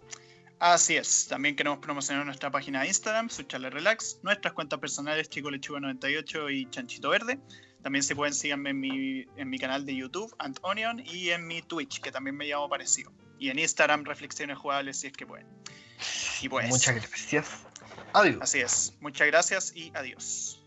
Así es, también queremos promocionar nuestra página de Instagram, su relax, nuestras cuentas personales Chico Lechuga 98 y Chanchito Verde. También se pueden seguirme en mi, en mi canal de YouTube, Antonion, y en mi Twitch, que también me llamo parecido. Y en Instagram, Reflexiones Jugables, si es que pueden. Y pues. Muchas gracias. Adiós. Así es. Muchas gracias y adiós.